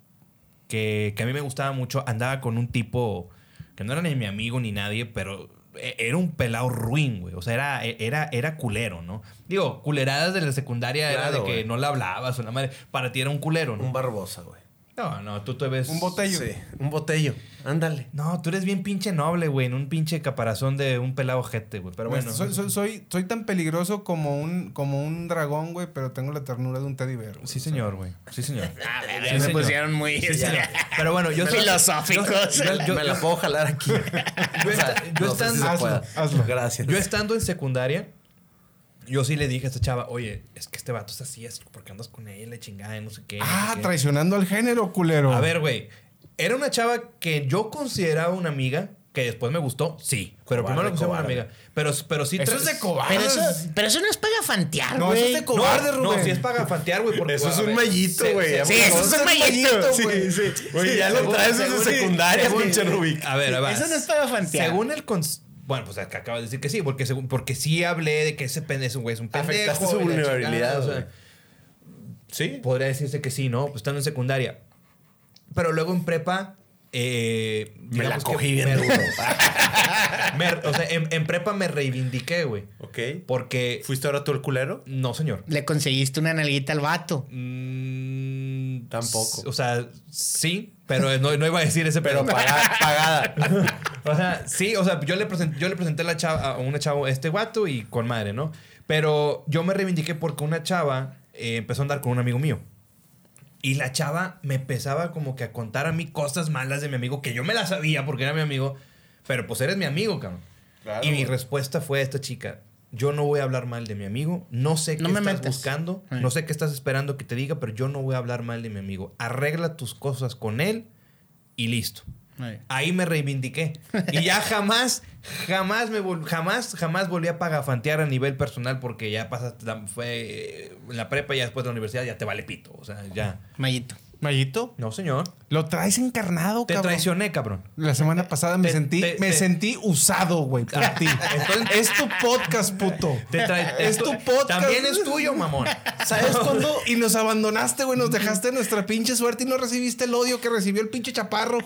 que, que a mí me gustaba mucho. Andaba con un tipo que no era ni mi amigo ni nadie, pero e- era un pelado ruin, güey. O sea, era, era, era culero, ¿no? Digo, culeradas de la secundaria era de que güey. no le hablabas o la madre. Para ti era un culero, ¿no? Un Barbosa, güey. No, no, tú te ves... Un botello. Sí, un botello. Ándale. No, tú eres bien pinche noble, güey. En un pinche caparazón de un pelado jete, güey. Pero bueno. Soy, soy, soy, soy tan peligroso como un, como un dragón, güey, pero tengo la ternura de un teddy bear. güey. Sí, señor, güey. Sí, señor. A ver, Sí, ya se señor. pusieron muy. Sí, señor. Pero bueno, yo soy- Filosóficos. yo- yo- me la puedo jalar aquí. Yo, no si estando, hazlo. Gracias. yo estando en secundaria, yo sí le dije a esta chava, oye, es que este vato es así, es porque andas con él, la chingada, y no sé qué. no Ah, sé qué". traicionando al género, culero. A ver, güey. Era una chava que yo consideraba una amiga, que después me gustó, sí. Pero Cobarde, primero la consideraba una amiga. Pero, pero sí. Eso es de cobarde. Pero eso, pero eso no es pagafantear, No, güey. eso es de co- cobarde, no, no, Rubén. si es para fantear, güey. porque- Eso es un mallito, güey. Sí, eso es un mallito, Sí, güey. sí. Güey, ya lo traes desde secundaria, pinche Rubik. A ver, a ver. Eso no es pagafantear. Según el cons- bueno, pues acabas de decir que sí, porque según, porque sí hablé de que ese pendejo es un güey, es un pendejo. Afectaste su vulnerabilidad, o sea. Sí. podría decirse que sí, ¿no? Pues estando en secundaria. Pero luego en prepa. eh, Me la que cogí bien me- duro. me- o sea, en, en prepa me reivindiqué, güey. Ok. Porque. ¿Fuiste ahora tú el culero? No, señor. Le conseguiste una nalguita al vato. Mm, Tampoco. O sea, sí, pero no, no iba a decir ese Pero pagada. pagada. O sea, sí, o sea, yo le presenté, yo le presenté a, la chava, a una chava este guato y con madre, ¿no? Pero yo me reivindiqué porque una chava eh, empezó a andar con un amigo mío. Y la chava me empezaba como que a contar a mí cosas malas de mi amigo que yo me las sabía porque era mi amigo. Pero pues eres mi amigo, cabrón. Claro, y mi güey. respuesta fue a esta chica. Yo no voy a hablar mal de mi amigo. No sé qué No me estás buscando. No sé qué estás esperando que te diga, pero yo no voy a hablar mal de mi amigo. Arregla tus cosas con él y listo. Ahí me reivindiqué. Y ya jamás, jamás me vol- jamás, jamás volví a pagafantear a nivel personal porque ya pasaste, la- fue la prepa y después de la universidad ya te vale pito. O sea, ya. Mallito. Mayito, No, señor. lo traes encarnado, Te cabrón. traicioné, cabrón. La semana pasada me Te- sentí, te- me te- sentí usado, güey, por ti. Entonces- es tu podcast, puto. Te tra- es tu podcast. También es tuyo, mamón. ¿Sabes cuándo? Y nos abandonaste, güey. Nos dejaste nuestra pinche suerte y no recibiste el odio que recibió el pinche chaparro,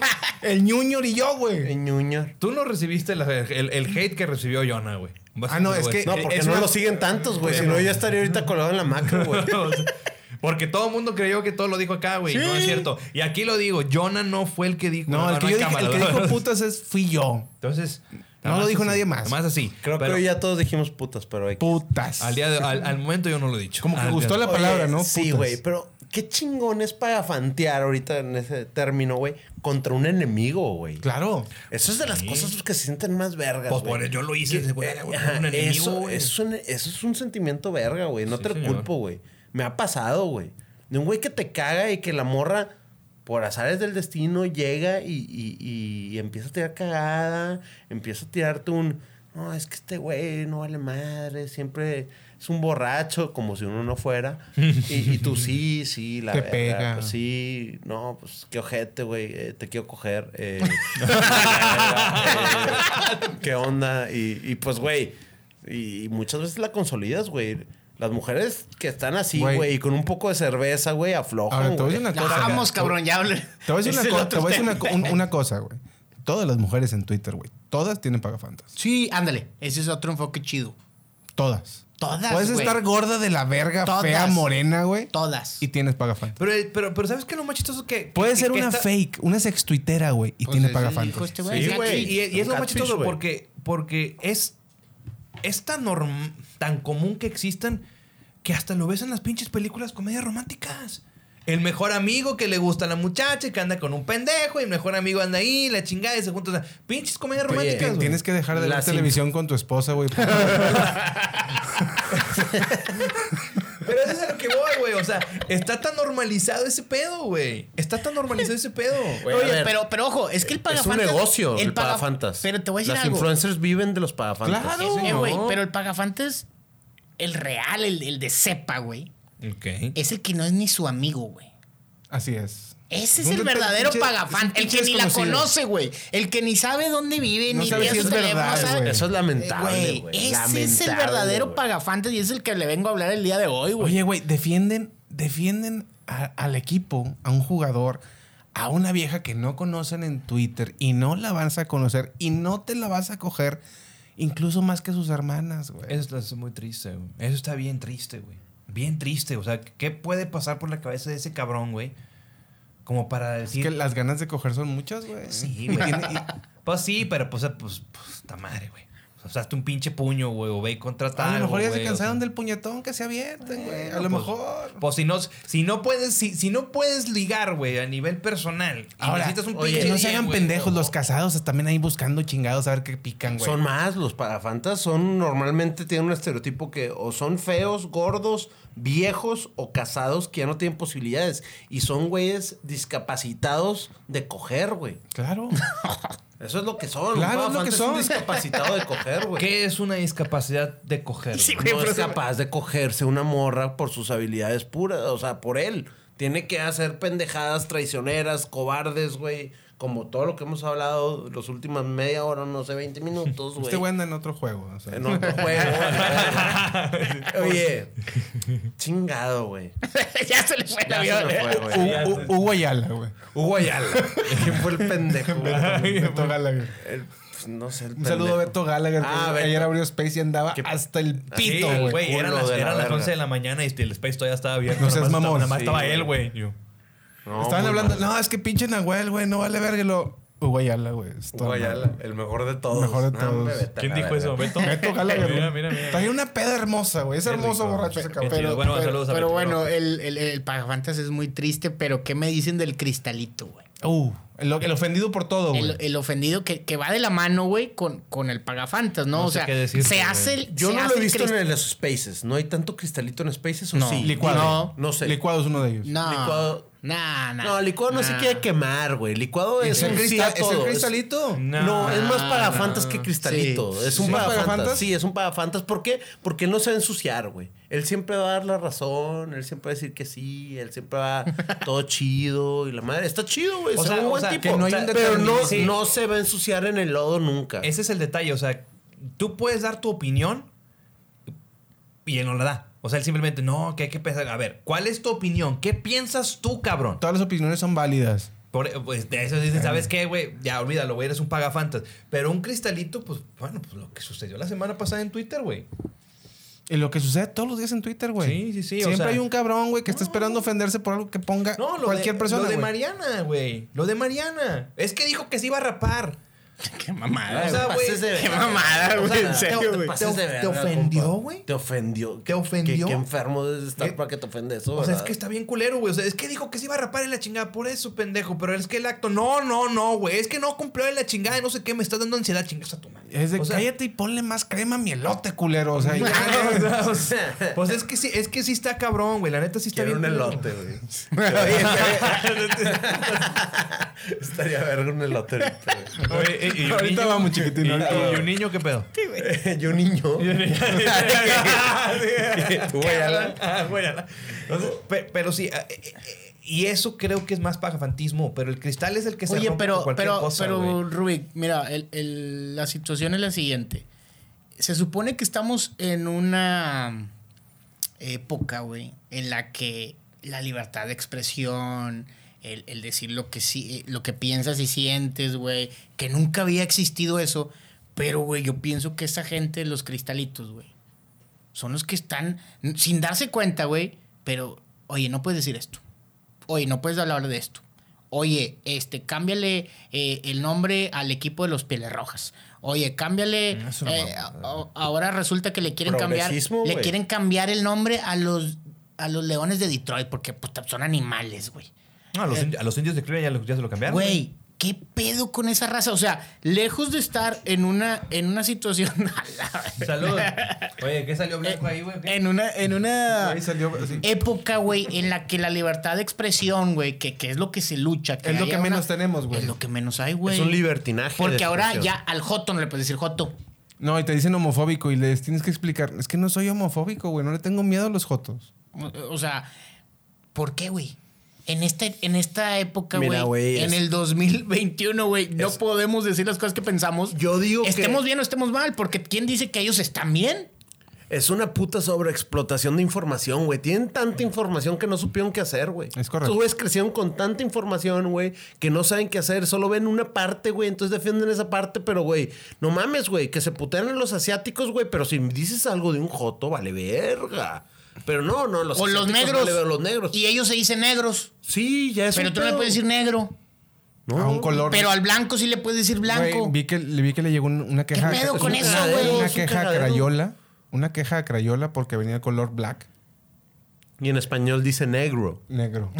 el Junior y yo, güey. Ñuño. Tú no recibiste la- el, el hate que recibió Jonah, güey. Ah, no, es que- No, porque Es no una- lo siguen tantos, güey. Si no, ya estaría ahorita colgado en la macro, güey. Porque todo el mundo creyó que todo lo dijo acá, güey. No es cierto. Y aquí lo digo, Jonah no fue el que dijo. No, el que, dije- cámara, el que dijo putas es fui yo. Entonces. No lo dijo así, nadie más. Nada más así. Creo Pero que ya todos dijimos putas, pero hay Putas. al, día de- al, al momento yo no lo he dicho. Como que Al gustó la palabra, ¿no? Sí, güey, pero qué chingón es pagafantear ahorita en ese término, güey, contra un enemigo, güey. Claro. Eso es de las cosas que se sienten más vergas, Pues, por- yo lo hice, güey, eh, güey, ajá, un enemigo, eso, eso, es un, eso es un sentimiento verga, güey. No Sí, te lo señor. culpo, güey. Me ha pasado, güey. De un güey que te caga y que la morra, por azares del destino, llega y, y- y empieza a tirar cagada, empieza a tirarte un. No, es que este güey no vale madre, siempre es un borracho, como si uno no fuera. Y, y tú sí, sí, la Te verga, pega. pues sí, no, pues qué ojete, güey, eh, te quiero coger. eh, eh, ¿Qué onda? Y, y pues, güey, y, muchas veces la consolidas, güey. Las mujeres que están así, Güey. y con un poco de cerveza, güey, aflojan. Ahora, te voy a güey. decir una cosa. Vamos, Te- cabrón, ya hablé. Te voy a decir una, el co- otro te voy a decir una, tema. co- un- una cosa, güey. Todas las mujeres en Twitter, güey. Todas tienen pagafantas. Sí, ándale. Ese es otro enfoque chido. Todas. Todas, Puedes güey. estar gorda de la verga, Todas. fea, morena, güey. Todas. Y tienes pagafantas. Pero, pero, pero ¿sabes qué es lo más chistoso que... Puede que- ser que una está- fake, una sextuitera, güey. Y Pues tiene pagafantas. este. Sí, güey. Y, y es lo más chistoso porque, porque es, es tan, norm- tan común que existan que hasta lo ves en las pinches películas comedias románticas. El mejor amigo que le gusta a la muchacha y que anda con un pendejo y el mejor amigo anda ahí, la chingada y se juntan. O sea, pinches comedias Oye, románticas. Tienes que dejar de La ver televisión con tu esposa, güey. Pero eso es a lo que voy, güey. O sea, está tan normalizado ese pedo, güey. Está tan normalizado ese pedo. Güey, Oye, pero, pero ojo, es que el es pagafantas. un negocio el, paga- pagafantas. Pero te voy a decir Las algo. influencers viven de los pagafantas. Claro. Eh, güey, pero el pagafantas, el real, el, el de cepa, güey, Ok. es el que no es ni su amigo, güey. Así es. Ese es el verdadero pinche- un El que ni la conoce, güey. El que ni sabe dónde vive, No ni sabe si es verdad. Eso es lamentable, Güey, ese es el verdadero güey. pagafantas y es el que le vengo a hablar el día de hoy, güey. Oye, güey, defienden, defienden a- al equipo, a un jugador, a una vieja que no conocen en Twitter y no la vas a conocer y no te la vas a coger, incluso más que sus hermanas, güey. Eso es muy triste, güey. Eso está bien triste, güey. Bien triste. O sea, ¿qué puede pasar por la cabeza de ese cabrón, güey? Como para Es decir. que las ganas de coger son muchas, güey. Sí, Y güey. tiene- y- Pues sí, pero pues, pues, pues, ta madre, güey. O sea, hazte un pinche puño, güey, o ve y contrata a lo mejor ya se o cansaron sea. del puñetón que se avienten, güey. A lo pues, mejor. Pues si no, si no puedes, si, si no puedes ligar, güey, a nivel personal. Y Ahora, necesitas un oye, pinche no se hagan pendejos los casados, también ahí buscando chingados a ver qué pican, güey. Son más, los pagafantas son normalmente tienen un estereotipo que o son feos, gordos, viejos o casados que ya no tienen posibilidades. Y son güeyes discapacitados de coger, güey. Claro. Eso es lo que son. Claro, es lo que son. un discapacitado de coger, güey. ¿Qué es una discapacidad de coger? Sí, güey? güey. no es capaz de cogerse una morra por sus habilidades puras, o sea, por él. Tiene que hacer pendejadas traicioneras, cobardes, güey. Como todo lo que hemos hablado los últimos media hora, no sé, 20 minutos, güey. Este güey anda en otro juego. o sea. En otro juego. güey. Oye, chingado, güey. ya se le fue la U- Hugo Ayala, güey. Hugo Ayala. ¿Quién fue el pendejo? güey? Beto Gallagher. El- pues, no sé, el Un saludo a. Beto Gallagher. que Ah, Beto. ayer abrió Space y andaba ¿Qué- hasta el Sí, pito, güey. güey, eran las, la eran las verga. 11 de la mañana y el Space todavía estaba abierto. No seas mamón. estaba- Nada más Sí, estaba él, güey. Yo, No, Estaban hablando, mal. no, es que pinche Nahuel, güey, no vale verga. Lo, Hugo Ayala, güey. es todo Hugo mal. Ayala, el mejor de todos. mejor de todos. ¿Quién dijo eso? ¿Beto? Beto Gallagher. Mira, güey. mira, mira. Traía una peda hermosa, güey. Es hermoso rico. borracho ese cabrón. Pero, Bueno, pero- saludos a pero Beto, bueno, ¿no? el, el, el pagafantas es muy triste, pero ¿qué me dicen del cristalito, güey? Uh, el, el ofendido por todo, güey. El, el ofendido que, que va de la mano, güey, con, con el pagafantas, ¿no? No o sea, qué decirte, se hace el. Yo no lo he visto en los spaces. ¿No hay tanto cristalito en spaces o No. sí? Licuado. No. No sé. Licuado es uno de ellos. No. Licuado- Nah, nah. No, licuado no se quiere quemar, güey. Licuado es, ¿Es un cristal- ¿Es el cristalito? No. No, es más no, pagafantas no. que cristalito. Sí. Es un ¿Sí? pagafantas. ¿Pagafantas? Sí, es un pagafantas. ¿Por qué? Porque él no se va a ensuciar, güey. Él siempre va a dar la razón. Él siempre va a decir que sí. Él siempre va todo chido. Y la madre está chido, güey. O es sea, un o buen sea, tipo. que no hay un pero no, no se va a ensuciar en el lodo nunca. Ese es el detalle, o sea, tú puedes dar tu opinión y él no la da. O sea, él simplemente, no, que hay que pensar. A ver, ¿cuál es tu opinión? ¿Qué piensas tú, cabrón? Todas las opiniones son válidas. Por, pues de eso dicen, ¿sabes qué, güey? Ya olvídalo, güey, eres un pagafantas. Pero un cristalito, pues, bueno, pues lo que sucedió la semana pasada en Twitter, güey. Y lo que sucede todos los días en Twitter, güey. Sí, sí, sí, o Siempre sea- hay un cabrón, güey, que está esperando ofenderse por algo que ponga No, cualquier de, persona. Lo de. Mariana, güey. Lo de Mariana. Es que dijo que se iba a rapar. Qué mamada. O sea, güey. qué mamada, O güey, sea, en serio, te- güey. ¿Te- ofendió, güey? Te ofendió. ¿Te ofendió? Qué, qué enfermo debes de estar ¿Qué? para que te ofende eso, O sea, es que está bien culero, güey. O sea, es que dijo que se iba a rapar en la chingada por eso, pendejo. Pero es que el acto, no, no, no, güey. Es que no cumplió en la chingada y no sé qué. Me estás dando ansiedad, chingas a tu madre. Es de o sea, cállate y ponle más crema a mi elote, culero. O sea, ya- o sea, o sea, pues es que sí, es que sí está cabrón, güey. La neta sí está Quiero bien. un elote, güey. Estaría verga un elote. Oye, y- Ahorita niño- vamos, chiquitín, Y, un niño, ¿qué pedo? Yo niño. Tú. Entonces, pero sí, eh, eh, eh, y eso creo que es más pagafantismo, pero el cristal es el que se Oye, rompe pero, cualquier pero, cosa, pero. Rubik, mira, el- el- la situación es la siguiente. Se supone que estamos en una época, güey, en la que la libertad de expresión, el, el decir lo que sí, lo que piensas y sientes, güey, que nunca había existido eso. Pero, güey, yo pienso que esa gente, los cristalitos, güey, son los que están sin darse cuenta, güey. Pero, oye, no puedes decir esto. Oye, no puedes hablar de esto. Oye, este, cámbiale eh, el nombre al equipo de los Pieles Rojas. Oye, cámbiale. Eh, a- ahora resulta que le quieren cambiar. Le quieren cambiar el nombre a los a los leones de Detroit porque pues, son animales, güey. No, a, los indi- a los indios de Cleveland ya, lo- ya se lo cambiaron. Güey, ¿qué pedo con esa raza? O sea, lejos de estar en una, en una situación. Salud. Oye, ¿qué salió blanco ahí, güey? En una, en una Ahí salió así. época, güey, en la que la libertad de expresión, güey, que, que es lo que se lucha. Es lo que menos tenemos, güey. Es lo que menos hay, güey. Es un libertinaje. Porque de ahora ya al Joto no le puedes decir Joto. No, y te dicen homofóbico y les tienes que explicar. Es que no soy homofóbico, güey. No le tengo miedo a los jotos. O, o sea, ¿por qué, güey? En esta, en esta época, Mira, güey, en es- el 2021, güey, no Es- podemos decir las cosas que pensamos. Yo digo que- Estemos bien o estemos mal, porque ¿quién dice que ellos están bien? Es una puta sobreexplotación de información, güey. Tienen tanta información que no supieron qué hacer, güey. Es correcto. Estos güeyes crecieron con tanta información, güey, que no saben qué hacer. Solo ven una parte, güey. Entonces defienden esa parte, pero, güey, no mames, güey. Que se putean en los asiáticos, güey. Pero si dices algo de un joto, vale verga. Pero no, no, los o los negros. los. Y ellos se dicen negros. Sí, ya es pero un tú no le pedo. puedes decir negro. No. A un color. Pero al blanco sí le puedes decir blanco. Güey, vi que, le vi que le llegó un- una queja. pedo es con un eso, güey? Una queja a. Crayola. Una queja a Crayola porque venía el color black, Y en español dice negro. negro.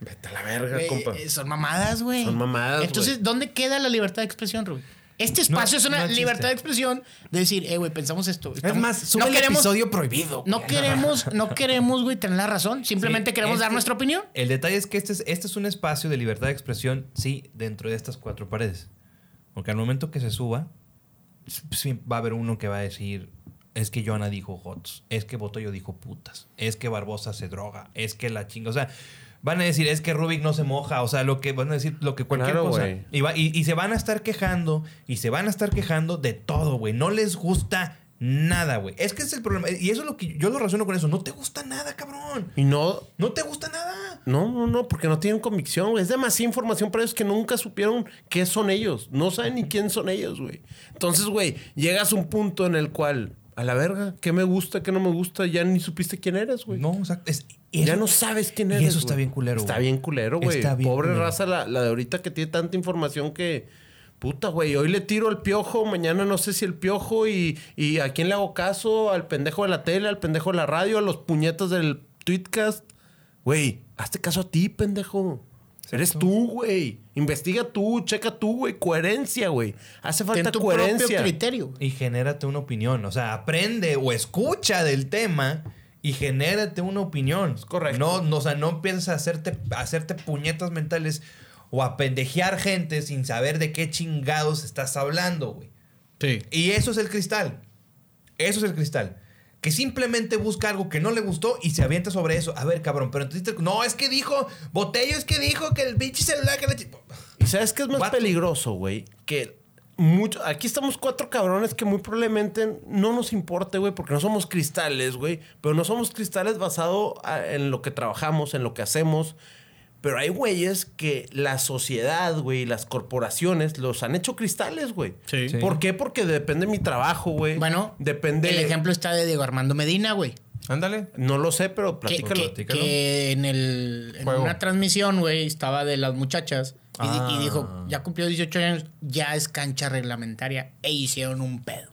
Vete a la verga, compa. eh, son mamadas, güey. Son mamadas, Entonces. ¿dónde queda la libertad de expresión, Rubí? Este espacio es una no libertad de expresión de decir, eh, güey, pensamos esto. Es Estamos- más, sube el queremos- episodio prohibido. No queremos, no queremos, güey, tener la razón. Simplemente Sí, queremos dar este- nuestra opinión. El detalle es que este es, este es un espacio de libertad de expresión, sí, dentro de estas cuatro paredes. Porque al momento que se suba, sí, va a haber uno que va a decir, es que Joana dijo hots, es que Botoyo dijo putas, es que Barbosa se droga, es que la chinga, o sea, van a decir, es que Rubik no se moja, o sea, lo que van a decir, lo que cualquier Claro, cosa. güey. Y, va- y- y se van a estar quejando, y se van a estar quejando de todo, güey. No les gusta nada, güey. Es que ese es el problema. Y eso es lo que yo lo relaciono con eso. No te gusta nada, cabrón. Y no, No te gusta nada. No, no, no, porque no tienen convicción, güey. Es demasiada información para ellos que nunca supieron qué son ellos. No saben ni quién son ellos, güey. Entonces, güey, llegas a un punto en el cual, a la verga, qué me gusta, qué no me gusta, ya ni supiste quién eres, güey. No, exacto. Es- ya no sabes quién y eres. eso está güey. bien culero, Está güey. bien culero, güey. Está bien Pobre culero. raza, la, la de ahorita que tiene tanta información que. Puta, güey, hoy le tiro al piojo, mañana no sé si el piojo y, y a quién le hago caso, al pendejo de la tele, al pendejo de la radio, a los puñetas del tweetcast. Güey, hazte caso a ti, pendejo. Eres tú, güey. Investiga tú, checa tú, güey. Coherencia, güey. Hace falta Ten tu coherencia. propio criterio. Y genérate una opinión. O sea, aprende o escucha del tema y genérate una opinión. correcto. No, no, o sea, no empieces a hacerte, a hacerte puñetas mentales o a pendejear gente sin saber de qué chingados estás hablando, güey. Y eso es el cristal. Eso es el cristal. Que simplemente busca algo que no le gustó y se avienta sobre eso. A ver, cabrón, pero entonces... No, es que dijo... Botello es que dijo que el pinche celular... Que la chi- ¿Y sabes qué es más peligroso, güey? Que mucho, aquí estamos cuatro cabrones que muy probablemente no nos importe, güey, porque no somos cristales, güey. Pero no somos cristales basado a- en lo que trabajamos, en lo que hacemos. Pero hay güeyes que la sociedad, güey, y las corporaciones los han hecho cristales, güey. Sí. ¿Por qué? Porque depende de mi trabajo, güey. Bueno, depende. El ejemplo está de Diego Armando Medina, güey. Ándale. No lo sé, pero platícalo. que- platícalo. que en, el, en una transmisión, güey, estaba de las muchachas y Ah. dijo, ya cumplió 18 años, ya es cancha reglamentaria. E hicieron un pedo.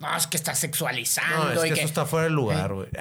No, es que está sexualizando. No, es y que que- eso está fuera de lugar, güey.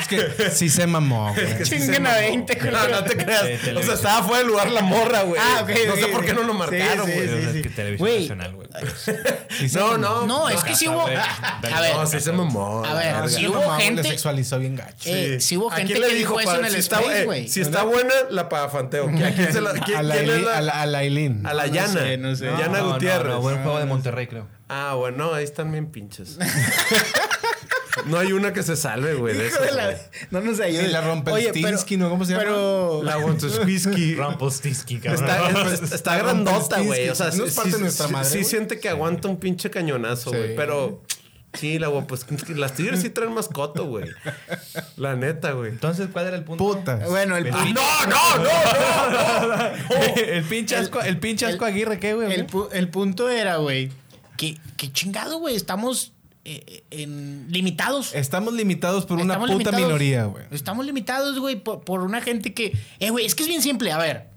Es que sí se mamó, güey. Chinguen a 20, No, no te creas. O sea, estaba fuera de lugar la morra, güey. Ah, ok, No sé por qué no lo marcaron, sí, güey. Sí. es que televisión Güey. nacional, güey. Sí se No, no. No, es que sí hubo. A ver, No, sí se mamó. A ver, verga. hubo gente- Le sexualizó bien gacho. sí hubo ¿A gente quién que le dijo eso para- en el si está, space, güey. Si está buena, la pagafanteo. ¿A quién se la, quién- a la Aileen- a la- Yana. no sé. Yana Gutiérrez. Buen juego de Monterrey, creo. Ah, bueno, ahí están bien pinches. no hay una que se salve, güey. de de. No nos ayudes. Y la Rumpelstiltskin, ¿no? ¿Cómo se llama? Pero. La Wontuskwisky. Rampostiski, cabrón. Está, está, está grandota, güey. O sea, No es sí- parte de sí- nuestra sí- madre, Sí, siente que aguanta un pinche cañonazo, Sí. güey. Pero sí, la Wontuskwisky. Las tigres sí traen mascoto, güey. La neta, güey. Entonces, ¿cuál era el punto? Putas. Bueno, el, El- pu- No, no, no, no. el pinche asco, el pinche asco el- Aguirre, ¿qué, güey? el, pu- el punto era, güey, que, que chingado, güey. Estamos eh, en, limitados. Estamos limitados por una puta limitados. minoría, güey. Estamos limitados, güey, por, por una gente que. Eh, güey, es que es bien simple. A ver,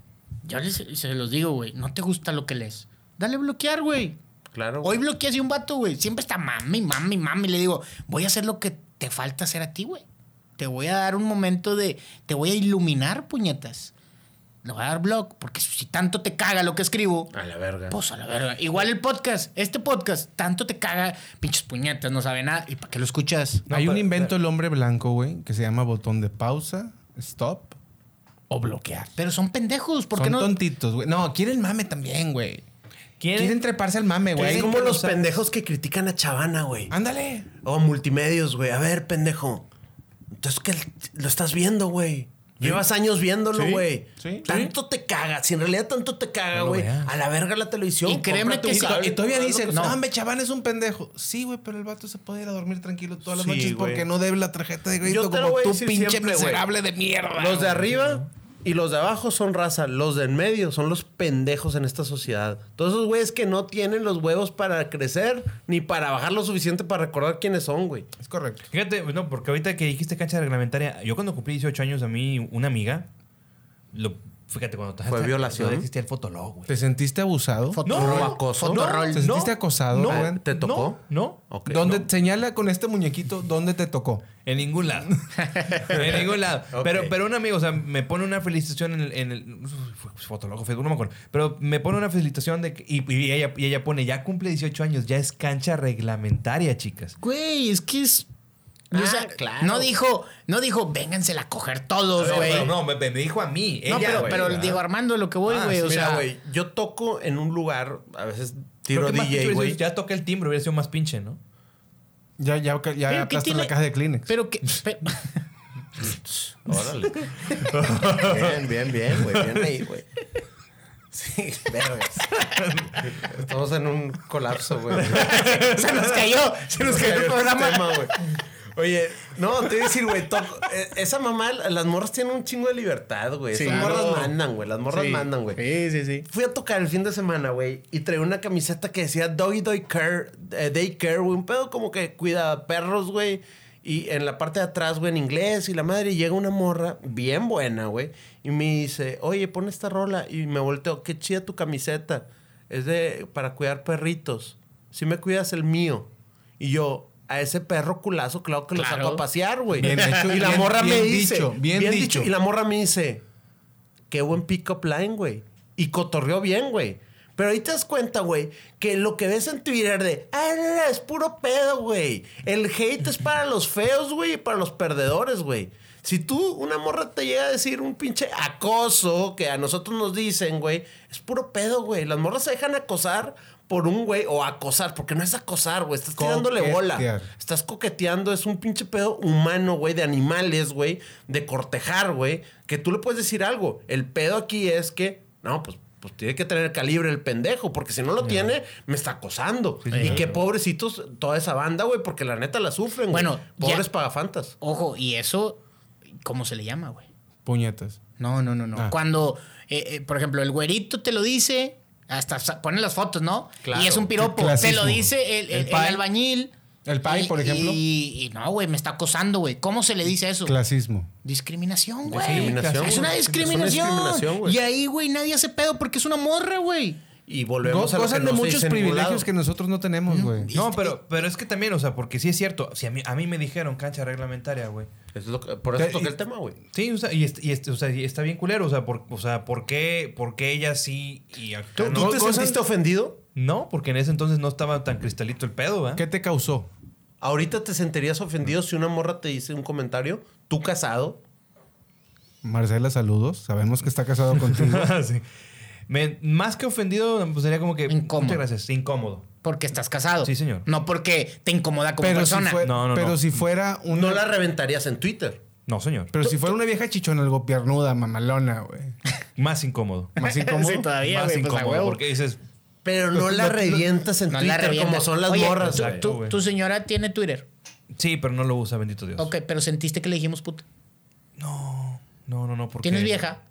yo les, se los digo, güey. No te gusta lo que lees. Dale bloquear, güey. Claro. Hoy bloqueas a un vato, güey. Siempre está mami, mami, mami. Le digo, voy a hacer lo que te falta hacer a ti, güey. Te voy a dar un momento de. Te voy a iluminar, puñetas. Le voy a dar blog, porque si tanto te caga lo que escribo. A la verga. Pues a la verga. Igual el podcast, este podcast, tanto te caga, pinches puñetas, no sabe nada. ¿Y para qué lo escuchas? No, Hay un invento del hombre blanco, güey, que se llama botón de pausa, stop o bloquear. Pero son pendejos, ¿por qué Son no? tontitos, güey. No, quieren mame también, güey. ¿Quieren? Quieren treparse al mame, güey. Es ¿Quieren como los pendejos que critican a Chavana, güey. Ándale. O multimedios, güey. A ver, pendejo. Entonces, que lo estás viendo, güey? Llevas años viéndolo, güey. sí, Tanto te caga. Si en realidad tanto te caga, güey. a la verga la televisión. Y créeme que cable, Y todavía dicen, no, hombre, Chaván es un pendejo. Sí, güey, pero el vato se puede ir a dormir tranquilo todas las Sí, noches porque no debe la tarjeta de crédito como tú, pinche miserable de mierda. Los de arriba y los de abajo son raza. Los de en medio son los pendejos en esta sociedad. Todos esos güeyes que no tienen los huevos para crecer ni para bajar lo suficiente para recordar quiénes son, güey. Es correcto. Fíjate, no, porque ahorita que dijiste cancha reglamentaria, yo cuando cumplí 18 años, a mí, una amiga, lo, fíjate, cuando ¿Fue violación? No existía el fotolog, güey. ¿Te sentiste abusado? Acoso. Fotorrol. ¿Te sentiste acosado, No? ¿Te tocó? No, no. ¿Dónde no. señala con este muñequito dónde te tocó? En ningún lado. en ningún lado. Pero, pero un amigo, o sea, me pone una felicitación en el. En el Fotolog, Facebook, no me acuerdo. Pero me pone una felicitación de que. Y, y ella, y ella pone, ya cumple 18 años, ya es cancha reglamentaria, chicas. Güey, es que es. Ah, o sea, claro. No dijo, no dijo, véngansela a coger todos, No, güey. No, no, me, me dijo a mí. Ella, pero, güey, pero ¿verdad? digo, Armando, lo que voy, Ah, güey. sí, o Mira, sea, güey, yo toco en un lugar, a veces tiro DJ, güey. Ya toqué el timbre, hubiera sido más pinche, ¿no? Ya, ya, ya ¿Pero qué aplastaste tiene? la caja de Kleenex. pero que. Órale. bien, bien, bien, güey. Bien ahí, güey. Sí, vergas. Estamos en un colapso, güey. se nos cayó, se nos cayó el programa. Tema, güey. Oye, no, te voy a decir, güey, eh, esa mamá, las morras tienen un chingo de libertad, güey. Sí. Esas morras Claro. mandan, güey. Las morras Sí. mandan, güey. Sí, sí, sí. Fui a tocar el fin de semana, güey, y traía una camiseta que decía Doggy Dog Care, eh, Day Care, güey. Un pedo como que cuida perros, güey. Y en la parte de atrás, güey, en inglés. Y la madre llega una morra bien buena, güey. Y me dice, oye, pon esta rola. Y me volteo, qué chida tu camiseta. Es de para cuidar perritos. Si me cuidas el mío. Y yo, a ese perro culazo, claro que lo Claro. saco a pasear, güey. Bien hecho, y la bien- morra me bien dice, dicho, bien dicho. Y la morra me dice, qué buen pick-up line, güey. Y cotorreó bien, güey. Pero ahí te das cuenta, güey, que lo que ves en Twitter de, ah, es puro pedo, güey. El hate es para los feos, güey, y para los perdedores, güey. Si tú, una morra te llega a decir un pinche acoso que a nosotros nos dicen, güey, es puro pedo, güey. Las morras se dejan acosar por un güey, o acosar, porque no es acosar, güey. Estás tirándole bola. Estás coqueteando, es un pinche pedo humano, güey, de animales, güey, de cortejar, güey, que tú le puedes decir algo. El pedo aquí es que, no, pues, pues tiene que tener calibre el pendejo, porque si no lo tiene, me está acosando. y qué pobrecitos toda esa banda, güey, porque la neta la sufren, güey. Bueno, Pobres ya- pagafantas. Ojo, y eso, ¿cómo se le llama, güey? Puñetas. No, no, no, no. Ah. Cuando, eh, eh, por ejemplo, el güerito te lo dice, hasta sa- pone las fotos, ¿no? Claro. Y es un piropo. Te lo dice el, el- El albañil. El pai, por ejemplo. Y, y no, güey, me está acosando, güey. ¿Cómo se le dice eso? Clasismo. Discriminación, güey. Discriminación, Es una discriminación. Es una discriminación, güey. y ahí, güey, nadie hace pedo porque es una morra, güey. Y Go- volvemos a lo que de muchos privilegios que nosotros no tenemos, güey. No, pero, pero es que también, o sea, porque sí es cierto. Si a mí, a mí me dijeron cancha reglamentaria, güey. Eso es lo que- por eso toqué el tema, güey. Sí, o sea, y, est- y est- o sea, y está bien culero. O sea, por, o sea ¿por, qué, ¿por qué ella sí y acá ¿Tú, no? tú te Gozan- sentiste ofendido? No, porque en ese entonces no estaba tan cristalito el pedo, ¿verdad? ¿Qué te causó? ¿Ahorita te sentirías ofendido si una morra te dice un comentario? ¿Tú casado? Marcela, saludos. Sabemos que está casado contigo. Sí. Me- más que ofendido, pues sería como que. Incómodo. Muchas gracias, incómodo. Porque estás casado. Sí, señor. No porque te incomoda como pero si, persona. fue- No, no, pero no. si fuera una. No la reventarías en Twitter. No, señor. Pero si fuera una vieja chichona, algo piernuda, mamalona, güey. Más incómodo. Más incómodo. Sí, todavía, más güey, pues, incómodo. huevo. Porque dices. Pero no la revientas en No la Twitter revientas. como son las Oye, morras. tu- güey. tu, güey. tu señora tiene Twitter. Sí, pero no lo usa, bendito Dios. Ok, pero sentiste que le dijimos puta. No, no, no, no. Porque... ¿Tienes vieja?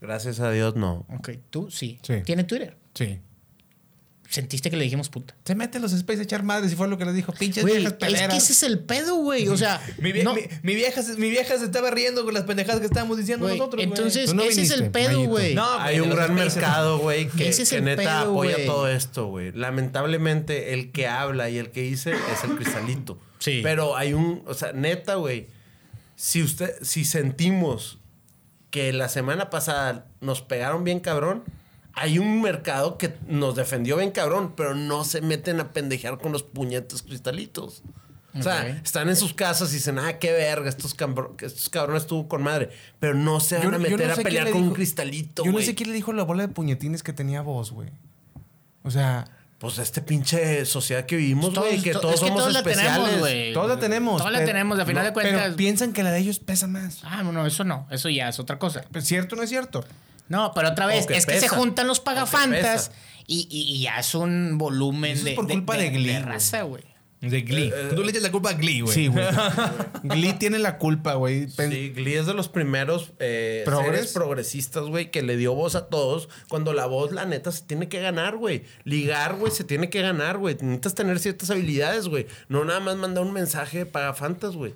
Gracias a Dios, no. Ok, tú sí. Sí. ¿Tiene Twitter? Sí. Sentiste que le dijimos puta. Se mete en los space a echar madres y fue lo que le dijo. Pinches Güey, viejas es que peleras. ese es el pedo, güey. O sea, Mi, vie- no- mi, mi vieja, se- mi vieja se estaba riendo con las pendejadas que estábamos diciendo nosotros. güey. entonces, no ese es el pedo, güey. No, Hay un gran mercado, güey, que, es neta pedo, apoya todo esto, güey. Lamentablemente, el que habla y el que dice es el cristalito. Sí. Pero hay un, o sea, neta, güey. Si usted, si sentimos que la semana pasada nos pegaron bien cabrón, hay un mercado que nos defendió bien cabrón, pero no se meten a pendejear con los puñetes cristalitos. O sea, están en sus casas y dicen, ah, qué verga, estos, cambro- estos cabrones estuvo con madre. Pero no se van Yo- a no meter sé a pelear le con un cristalito, Yo no sé quién le dijo la bola de puñetines que tenía voz, güey. O sea, Pues este pinche sociedad que vivimos, güey, que to- todos es que somos todos la especiales. tenemos, güey. todos la tenemos. Todos la pero- tenemos, a final de Pero cuentas. piensan que la de ellos pesa más. Ah, no, no, eso no. Eso ya es otra cosa. ¿Es ¿Cierto o no es cierto? No, pero otra vez, que es que se juntan los pagafantas y, y- y ya es un volumen Eso es de, por culpa de Glee, güey. raza, güey. De Glee. Tú le echas la culpa a Glee, güey. Sí, güey. Glee tiene la culpa, güey. Pen- Sí, Glee es de los primeros eh, ¿Progres? seres progresistas, güey, que le dio voz a todos. Cuando la voz, la neta, se tiene que ganar, güey. Ligar, güey, se tiene que ganar, güey. Necesitas tener ciertas habilidades, güey. No nada más mandar un mensaje para fantas, güey.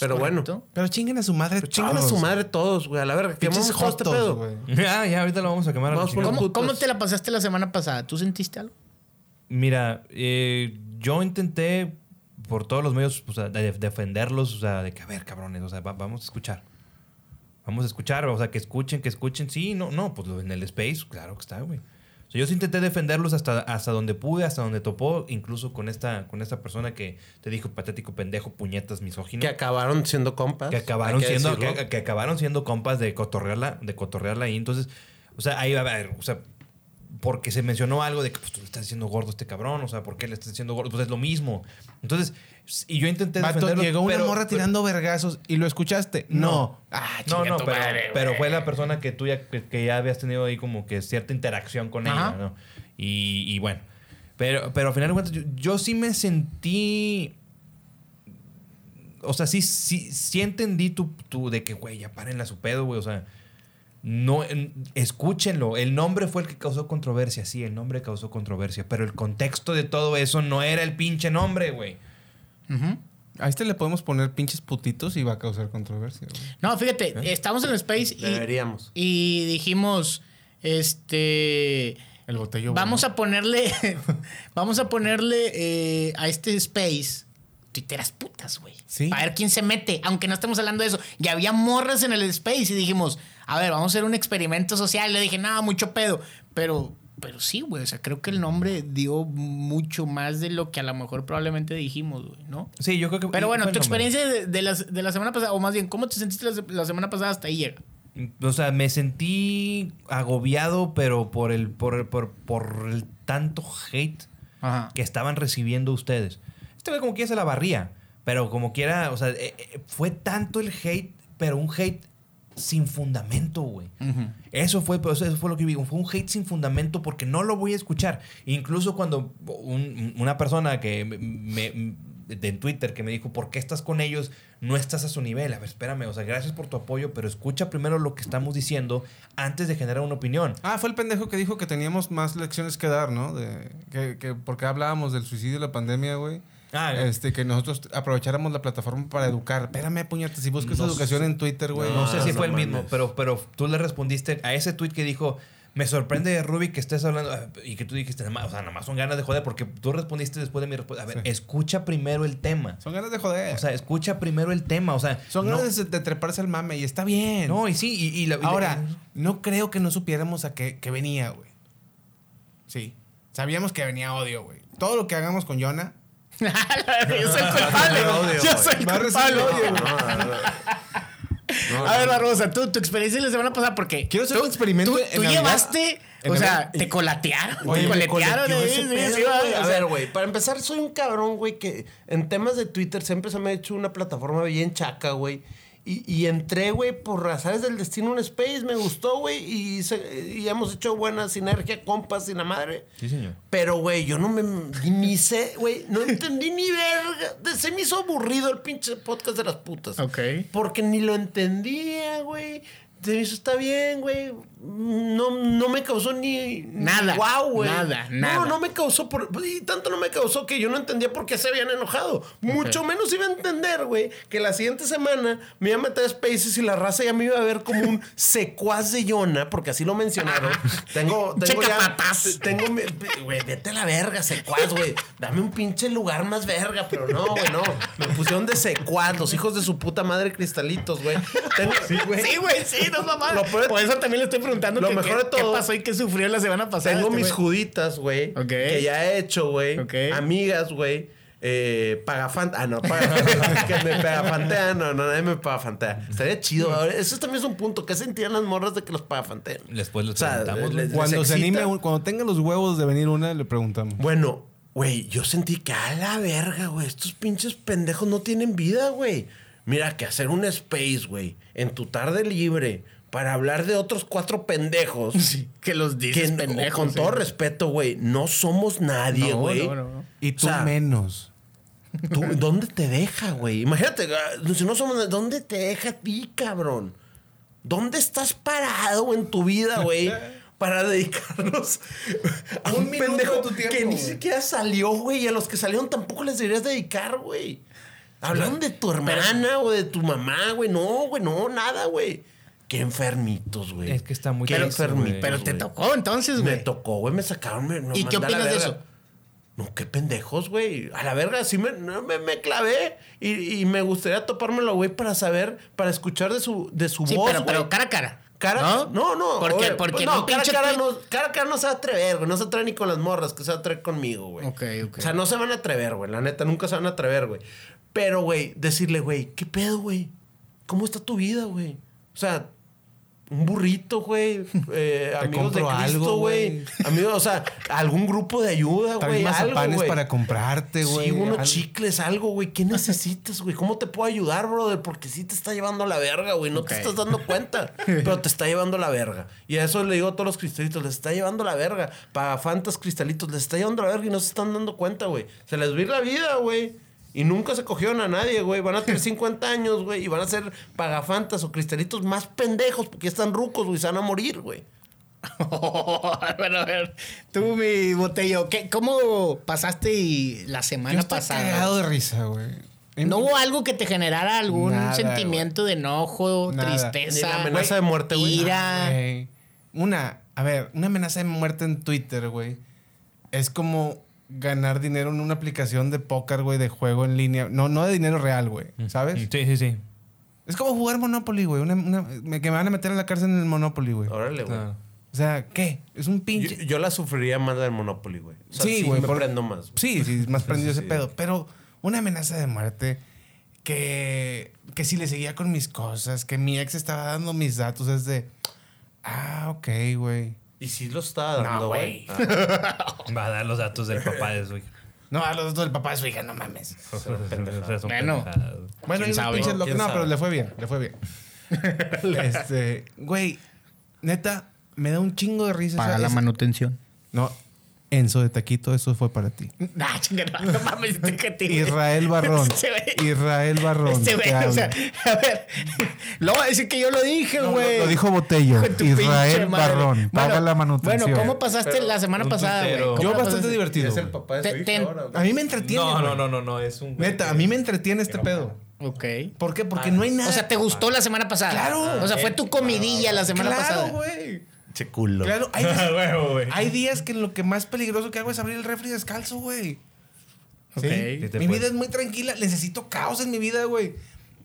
Pero bueno. correcto. Pero chinguen a su madre Pero chingan a todos. su madre todos, güey. A la verga. Pinches Quemamos todo este jotos, pedo. güey. Ya, ya, ahorita lo vamos a quemar. a la Vamos por chingada. ¿Cómo, putos. cómo te la pasaste la semana pasada? ¿Tú sentiste algo? Mira, eh, yo intenté por todos los medios o sea, de defenderlos, o sea, de que, a ver, cabrones, o sea, va- vamos a escuchar. Vamos a escuchar, o sea, que escuchen, que escuchen. Sí, no, no, pues en el space, claro que está, güey. O sea, yo sí intenté defenderlos hasta, hasta donde pude, hasta donde topó, incluso con esta, con esta persona que te dijo patético, pendejo, puñetas, misógino. Que acabaron siendo compas. que acabaron siendo que acabaron siendo compas de cotorrearla de cotorrearla ahí entonces o sea ahí va a ver o sea porque se mencionó algo de que pues tú le estás diciendo gordo a este cabrón o sea por qué le estás diciendo gordo pues es lo mismo entonces y yo intenté defenderlo llegó una pero- morra tirando vergazos y lo escuchaste. No. Ah, no chinga no tu pero, madre, pero fue la persona que tú ya que, que ya habías tenido ahí como que cierta interacción con Ajá. ella no y, y bueno pero pero al final de cuentas yo, yo sí me sentí o sea, sí, sí, sí entendí tu, tu de que, güey, ya párenle a su pedo, güey. O sea, no, en- escúchenlo. El nombre fue el que causó controversia. Sí, el nombre causó controversia. Pero el contexto de todo eso no era el pinche nombre, güey. A este le podemos poner pinches putitos y va a causar controversia. güey. No, fíjate, estamos en el Space y, Deberíamos. y dijimos, este... El botello. Vamos a ponerle, vamos a ponerle eh, a este Space tuiteras putas, güey. Sí. Para ver quién se mete, aunque no estemos hablando de eso. Y había morras en el Space y dijimos, a ver, vamos a hacer un experimento social. Le dije, nada, mucho pedo. Pero, pero sí, güey. O sea, creo que el nombre dio mucho más de lo que a lo mejor probablemente dijimos, güey, ¿no? Sí, yo creo que. Pero bueno, tu experiencia de, de las- de la semana pasada, o más bien, ¿cómo te sentiste la, se- la semana pasada hasta ahí llega? O sea, me sentí agobiado, pero por el, por, el- por, por el tanto hate Ajá. que estaban recibiendo ustedes. Este güey como quiera se la barría, pero como quiera, o sea, eh, eh, fue tanto el hate, pero un hate sin fundamento, güey. Eso fue, pues, eso fue lo que vi. Fue un hate sin fundamento porque no lo voy a escuchar. Incluso cuando un- una persona que me, me- de Twitter que me dijo, ¿por qué estás con ellos? No estás a su nivel. A ver, espérame. O sea, gracias por tu apoyo, pero escucha primero lo que estamos diciendo antes de generar una opinión. Ah, fue el pendejo que dijo que teníamos más lecciones que dar, ¿no? De, que, que porque hablábamos del suicidio y la pandemia, güey. Ah, este, que nosotros aprovecháramos la plataforma para educar. Espérame, puñetas, si buscas No educación sé- en Twitter, güey. No sé si no fue el mismo, pero, pero tú le respondiste a ese tweet que dijo, me sorprende, Ruby, que estés hablando, ah, y que tú dijiste, "Nada más- o sea, nada más son ganas de joder, porque tú respondiste después de mi respuesta. A ver, Sí. escucha primero el tema. Son ganas de joder. O sea, escucha primero el tema, o sea... son no, ganas de, de treparse al mame y está bien. No, y sí, y, y la- y la- Ahora, no creo que no supiéramos a qué, qué venía, güey. Sí. Sabíamos que venía odio, güey. Todo lo que hagamos con Jonah. Yo soy culpable. odio, Yo soy a recibir culpable. odio, No, no, A ver. Barbosa, tú, tu experiencia la semana pasada, porque. Quiero hacer tú- un experimento Tú, en tú Navidad. llevaste. En O sea, te colatearon. Oye, te coletearon. eh, pedo, A ver, güey, para empezar, soy un cabrón, güey, que en temas de Twitter siempre se me ha hecho una plataforma bien chaca, güey. Y, y entré, güey, por razones del destino un space, me gustó, güey, y, hemos hecho buena sinergia, compas y la madre. Sí, señor. Pero, güey, yo no me. Ni sé, güey, no entendí ni verga. Se me hizo aburrido el pinche podcast de las putas. Ok. Porque ni lo entendía, güey. Se me hizo, está bien, güey. No, no me causó ni. Nada, Wow, güey. nada, No, nada. no me causó. Por, y tanto no me causó que yo no entendía por qué se habían enojado. Mucho menos iba a entender, güey, que la siguiente semana me iba a meter a Spaces y la raza ya me iba a ver como un secuaz de Yona, porque así lo mencionaron. tengo, tengo Checa ya. patas. Tengo. Güey, vete a la verga, secuaz, güey. Dame un pinche lugar más verga, pero no, güey, no. Me pusieron de secuaz, los hijos de su puta madre cristalitos, güey. Tengo- Sí, güey, sí, no mamá. Por eso también le estoy preguntando Lo que- mejor qué, de todo- qué pasó y qué sufrió la semana pasada. Tengo este mis juditas, güey. Ok. Que ya he hecho, güey. Ok. Amigas, güey. Eh, pagafanta. Ah, no, pagafanta. que me pagafantean. No, no, nadie me pagafantea. Estaría chido. Ahora, Eso también es un punto. ¿Qué sentían las morras de que los pagafantean? Después les O sea, preguntamos, les-. Cuando les se excita. anime, cuando tenga los huevos de venir una, le preguntamos. Bueno, güey, yo sentí que a la verga, güey. Estos pinches pendejos no tienen vida, güey. Mira, que hacer un space, güey, en tu tarde libre para hablar de otros cuatro pendejos. Sí, que los que dices n- pendejos. con sí. todo respeto, güey, no somos nadie, No, güey. no, no. Y tú O sea, menos. ¿Tú, ¿Dónde te deja, güey? Imagínate, ah, si no somos, ¿dónde te deja a ti, cabrón? ¿Dónde estás parado en tu vida, güey? Para dedicarnos a un, Un minuto pendejo de tu tiempo, que ni güey. siquiera salió, güey. Y a los que salieron tampoco les deberías dedicar, güey. Hablaron de tu hermana o de tu mamá, güey. No, güey, no, nada, güey. Qué enfermitos, güey. Es que está muy Qué enfermitos. Pero te güey. tocó entonces, Me güey. tocó, güey, me sacaron. Me, me ¿Y qué opinas de eso? No, qué pendejos, güey. A la verga, sí me, no, me, me clavé. Y, y me gustaría topármelo, güey, para saber, para escuchar de su, de su Sí, voz, pero, pero cara a cara. Cara, ¿No? no, no. Porque, oye, porque pues, no, cara cara no, cara a cara no se va a atrever, güey. No se atreve ni con las morras, que se va a atrever conmigo, güey. Ok, ok. O sea, no se van a atrever, güey. La neta, nunca se van a atrever, güey. Pero, güey, decirle, güey, ¿qué pedo, güey? ¿Cómo está tu vida, güey? O sea, un burrito, güey. Eh, amigos de Cristo, güey. Amigos, o sea, algún grupo de ayuda, güey. Güey. para comprarte, güey. Sí, unos Algo. chicles, algo, güey. ¿Qué necesitas, güey? ¿Cómo te puedo ayudar, brother? Porque sí te está llevando la verga, güey. No te estás dando cuenta, pero te está llevando la verga. Y a eso le digo a todos los cristalitos, les está llevando la verga. Para fantas cristalitos, les está llevando la verga y no se están dando cuenta, güey. Se les va a ir la vida, güey. Y nunca se cogieron a nadie, güey. Van a tener 50 años, güey. Y van a ser pagafantas o cristalitos más pendejos porque ya están rucos, güey. Se van a morir, güey. bueno, a ver, tú, mi botello, ¿qué, ¿cómo pasaste y la Yo semana estoy pasada? de risa, güey. ¿No hubo algo que te generara algún Nada, sentimiento de enojo, Nada. tristeza? Amenaza de muerte, güey. Ira. Güey. Una, a ver, una amenaza de muerte en Twitter, güey. Es como ganar dinero en una aplicación de póker, güey, de juego en línea. No, no de dinero real, güey. ¿Sabes? Sí, sí, sí. Es como jugar Monopoly, güey. Una, una- me- que me van a meter a la cárcel en el Monopoly, güey. Órale, güey. Ah. O sea, ¿qué? Es un pinche. yo la sufriría más del Monopoly, güey. O sea, Sí, sí, güey, me por- prendo más. Sí, sí, más prendido sí, ese sí. pedo. Pero una amenaza de muerte que, que si le seguía con mis cosas, que mi ex estaba dando mis datos, es de. Ah, ok, güey. Y sí lo estaba dando, No, güey. güey. Ah, Va a dar los datos del papá de su hija. No, a los datos del papá de su hija, no mames. Bueno. Bueno, pinches locos. ¿Quién No, sabe? pero le fue bien, le fue bien. este, güey, neta, me da un chingo de risa. Paga esa- la esa- manutención. No, Enzo de Taquito, eso fue para ti. Nah, no, no mames, este que te- Israel Barrón. Israel Barrón. Este güey, o sea, a ver. Luego va a decir que yo lo dije, No, güey. lo dijo Botello. Israel. Barrón. Paga Bueno, la manutención. Bueno, ¿cómo pasaste la semana pasada, güey? tuitero. ¿Cómo Yo bastante pasaste? divertido. Es el papá de Te- su hija te- ahora, güey. A mí me entretiene. No, güey. no, no, no, no, es un. Neta, a mí me entretiene este pedo. Ok. ¿Por qué? Porque no hay nada. O sea, ¿te gustó la semana pasada? Claro. O sea, fue tu comidilla la semana claro, pasada. güey. Che culo. Claro, hay días, hay que lo que más peligroso que hago es abrir el refri descalzo, güey. Sí Mi vida es muy tranquila. Necesito caos en mi vida, güey.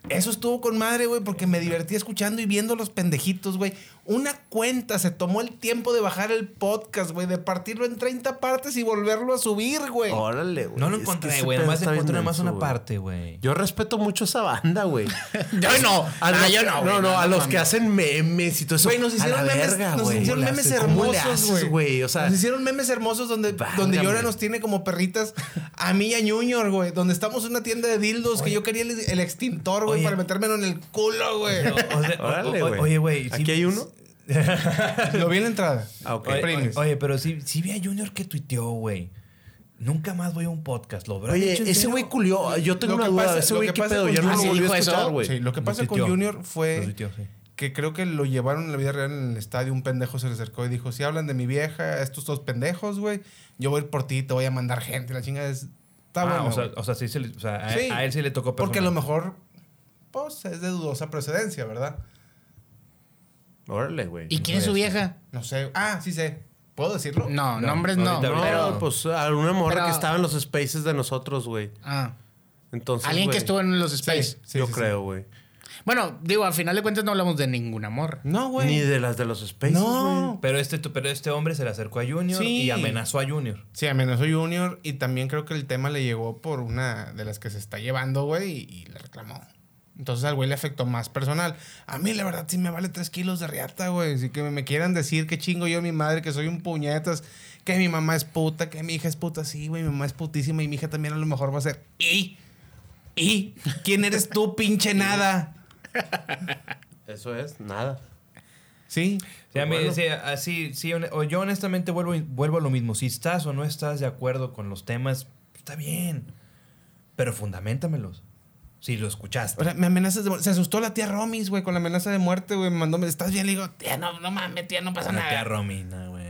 Eso estuvo con madre, güey, porque me divertí escuchando y viendo los pendejitos, güey. Una cuenta se tomó el tiempo de bajar el podcast, güey, de partirlo en 30 partes y volverlo a subir, güey. Órale, güey. No lo encontré, güey. Nomás encontré nomás denso, una parte, güey. Yo respeto mucho esa banda, güey. Yo no. A Ah, los, yo no. No, no, a los que hacen memes y todo eso. Güey, nos A hicieron la memes, verga, nos hicieron ¿Cómo le memes hermosos, güey. O sea, nos hicieron memes hermosos donde, donde Válgame. Yora nos tiene como perritas a mí y a Junior, güey. Donde estamos en una tienda de dildos que yo quería el, el extintor, güey, Oye. para metérmelo en el culo, güey. No, o sea, Órale, güey. Oye, güey. sí- ¿Aquí hay uno? Lo vi en la entrada. Ah, ok. Oye, pero sí, sí vi a Junior que tuiteó, güey. Nunca más voy a un podcast. ¿Lo habrá Oye, ese güey culió. Yo tengo Lo una que duda. pasa- ese güey, que ¿qué pasa pedo? Yo no lo ¿Ah, sí volví a escuchar, güey. Sí, lo que pasa con. Junior fue tuiteó, sí. que creo que lo llevaron en la vida real en el estadio. Un pendejo se le acercó y dijo: Si hablan de mi vieja, estos dos pendejos, güey, yo voy a ir por ti, te voy a mandar gente. La chinga es. Está Ah, bueno. o sea, güey. o sea, sí se le- o sea, a, Sí. a él sí le tocó Porque a lo mejor, pues, es de dudosa precedencia, ¿verdad? Órale, güey. ¿Y quién es su vieja? No sé. Ah, sí sé. ¿Puedo decirlo? No, No, nombres no. ahorita, No, pero, pues alguna morra pero- que estaba en los spaces de nosotros, güey. ah, Entonces, alguien que güey, estuvo en los Sí, space. sí, yo sí, sí. creo, güey. Bueno, digo, al final de cuentas no hablamos de ningún amor. No, güey. Ni de las de los spaces, No. güey. Pero este, pero este hombre se le acercó a Junior Sí. y amenazó a Junior. Sí, amenazó Junior y también creo que el tema le llegó por una de las que se está llevando, güey, y, y le reclamó. Entonces al güey le afectó más personal. A mí, la verdad, sí me vale tres kilos de riata, güey. Así que me, quieran decir que chingo yo a mi madre, que soy un puñetas, que mi mamá es puta, que mi hija es puta. Sí, güey, mi mamá es putísima y mi hija también a lo mejor va a ser. ¿Y? ¿Y? ¿Quién eres tú, pinche nada? Eso es, nada. Sí. O sea, a mí, Bueno. sí, así, sí, o yo honestamente vuelvo, vuelvo a lo mismo. Si estás o no estás de acuerdo con los temas, está bien. Pero fundamentamelos. Si lo escuchaste. O sea, me amenazas de muerte. Se asustó la tía Romis, güey, con la amenaza de muerte, güey. Me mandó, ¿estás bien? Le digo, tía, no, no mames, tía, no pasa la tía nada. Romina, güey.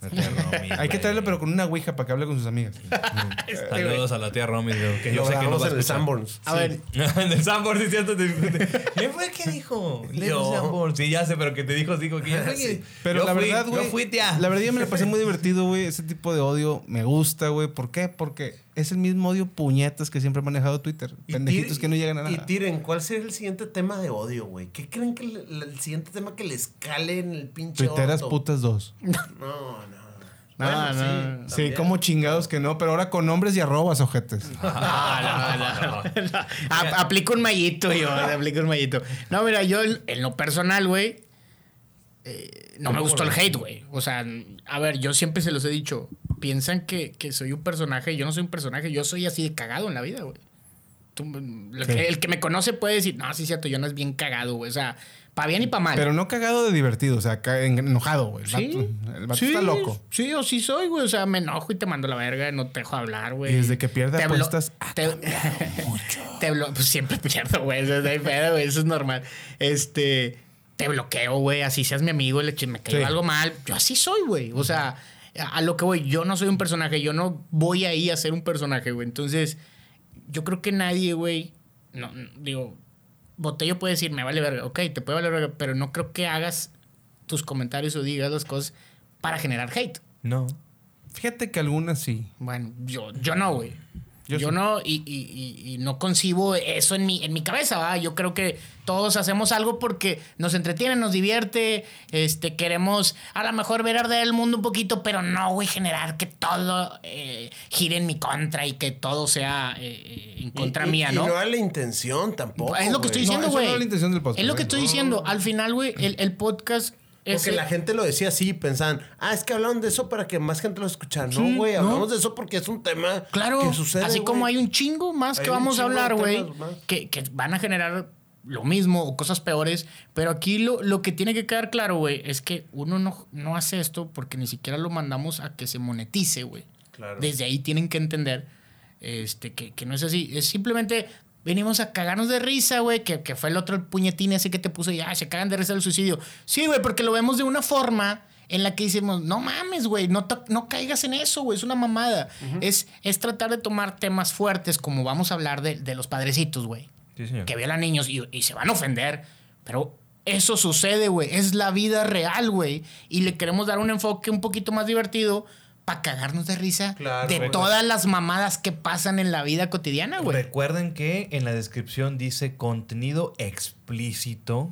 La tía Romy, Hay que güey. traerle, pero con una ouija para que hable con sus amigas. Saludos a la tía Romy, güey, que yo sé que no va a en el. Sanborns. A ver, en el Sanborns, sí, cierto. ¿Quién fue el que dijo? Yo. Sanborns. Sí, ya sé, pero que te dijo, dijo que que- Pero yo la fui, verdad, güey. Yo fui, tía. La verdad, yo me la pasé muy divertido, güey. Ese tipo de odio me gusta, güey. ¿Por qué? Porque es el mismo odio puñetas que siempre ha manejado Twitter. Y Pendejitos que no llegan a Y nada. tiren, ¿cuál sería el siguiente tema de odio, güey? ¿Qué creen que el, el siguiente tema que les cale en el pinche Tuiteras orto? putas dos. No, no. No, Bueno, no. Sí, como chingados que no, pero ahora con nombres y arrobas, ojetes. No, no, no. A- Aplico un mallito yo, aplico un mallito. No, mira, yo en en lo personal, güey, eh, no me gustó el hate, güey. O sea, a ver, yo siempre se los he dicho. Piensan que, que soy un personaje. Yo no soy un personaje. Yo soy así de cagado en la vida, güey. Tú, el, Sí. que, el que me conoce puede decir, no, sí es cierto, yo no es bien cagado, güey. O sea, para bien y para mal. Pero no cagado de divertido, o sea, enojado, güey. El Sí, vato, el vato sí, está loco. Sí, o sí soy, güey. O sea, me enojo y te mando la verga, no te dejo hablar, güey. Y desde que blo- apuestas, ha te, te blo- pues siempre pierdo, güey. Eso, es normal. Este, te bloqueo, güey. Así seas mi amigo, le me cayó Sí. algo mal. Yo así soy, güey. O sea, a, lo que voy, yo no soy un personaje. Yo no voy ahí a ser un personaje, güey. Entonces, yo creo que nadie, güey. No, no, digo, Botello puede decir, me vale verga. Ok, te puede valer verga, pero no creo que hagas tus comentarios o digas las cosas para generar hate. No. Fíjate que algunas sí. Bueno, yo, yo no, güey. Yo, Yo sí. no, y, y- y- y no concibo eso en mi, en mi cabeza, ¿va? Yo creo que todos hacemos algo porque nos entretiene, nos divierte, este, queremos a lo mejor ver arder el mundo un poquito, pero no, güey, generar que todo eh, gire en mi contra y que todo sea eh, eh, en contra Y- y- mía, y ¿no? no era la intención tampoco. es lo que estoy diciendo, güey. no era la intención del podcast, Es lo que güey. estoy diciendo. Al final, güey, el, el podcast es... Porque la gente lo decía así, pensaban, ah, es que hablaron de eso para que más gente lo escuchara. Sí, no, güey, no. hablamos de eso porque es un tema Claro, que sucede. así como hay un chingo más Hay que vamos a hablar, güey, que, que van a generar lo mismo o cosas peores. Pero aquí lo, lo que tiene que quedar claro, güey, es que uno no, no hace esto porque ni siquiera lo mandamos a que se monetice, güey. Claro. Desde ahí tienen que entender este, que, que no es así. Es simplemente venimos a cagarnos de risa, güey, que, que fue el otro el puñetín ese que te puso ya, se cagan de risa del suicidio. Sí, güey, porque lo vemos de una forma en la que decimos, no mames, güey, no, no caigas en eso, güey, es una mamada. es, es tratar de tomar temas fuertes como vamos a hablar de, de los padrecitos, güey Sí, que violan niños y, y se van a ofender, pero eso sucede, güey. Es la vida real, güey. Y le queremos dar un enfoque un poquito más divertido para cagarnos de risa Claro, de güey. todas las mamadas que pasan en la vida cotidiana, güey. Recuerden que en la descripción dice contenido explícito.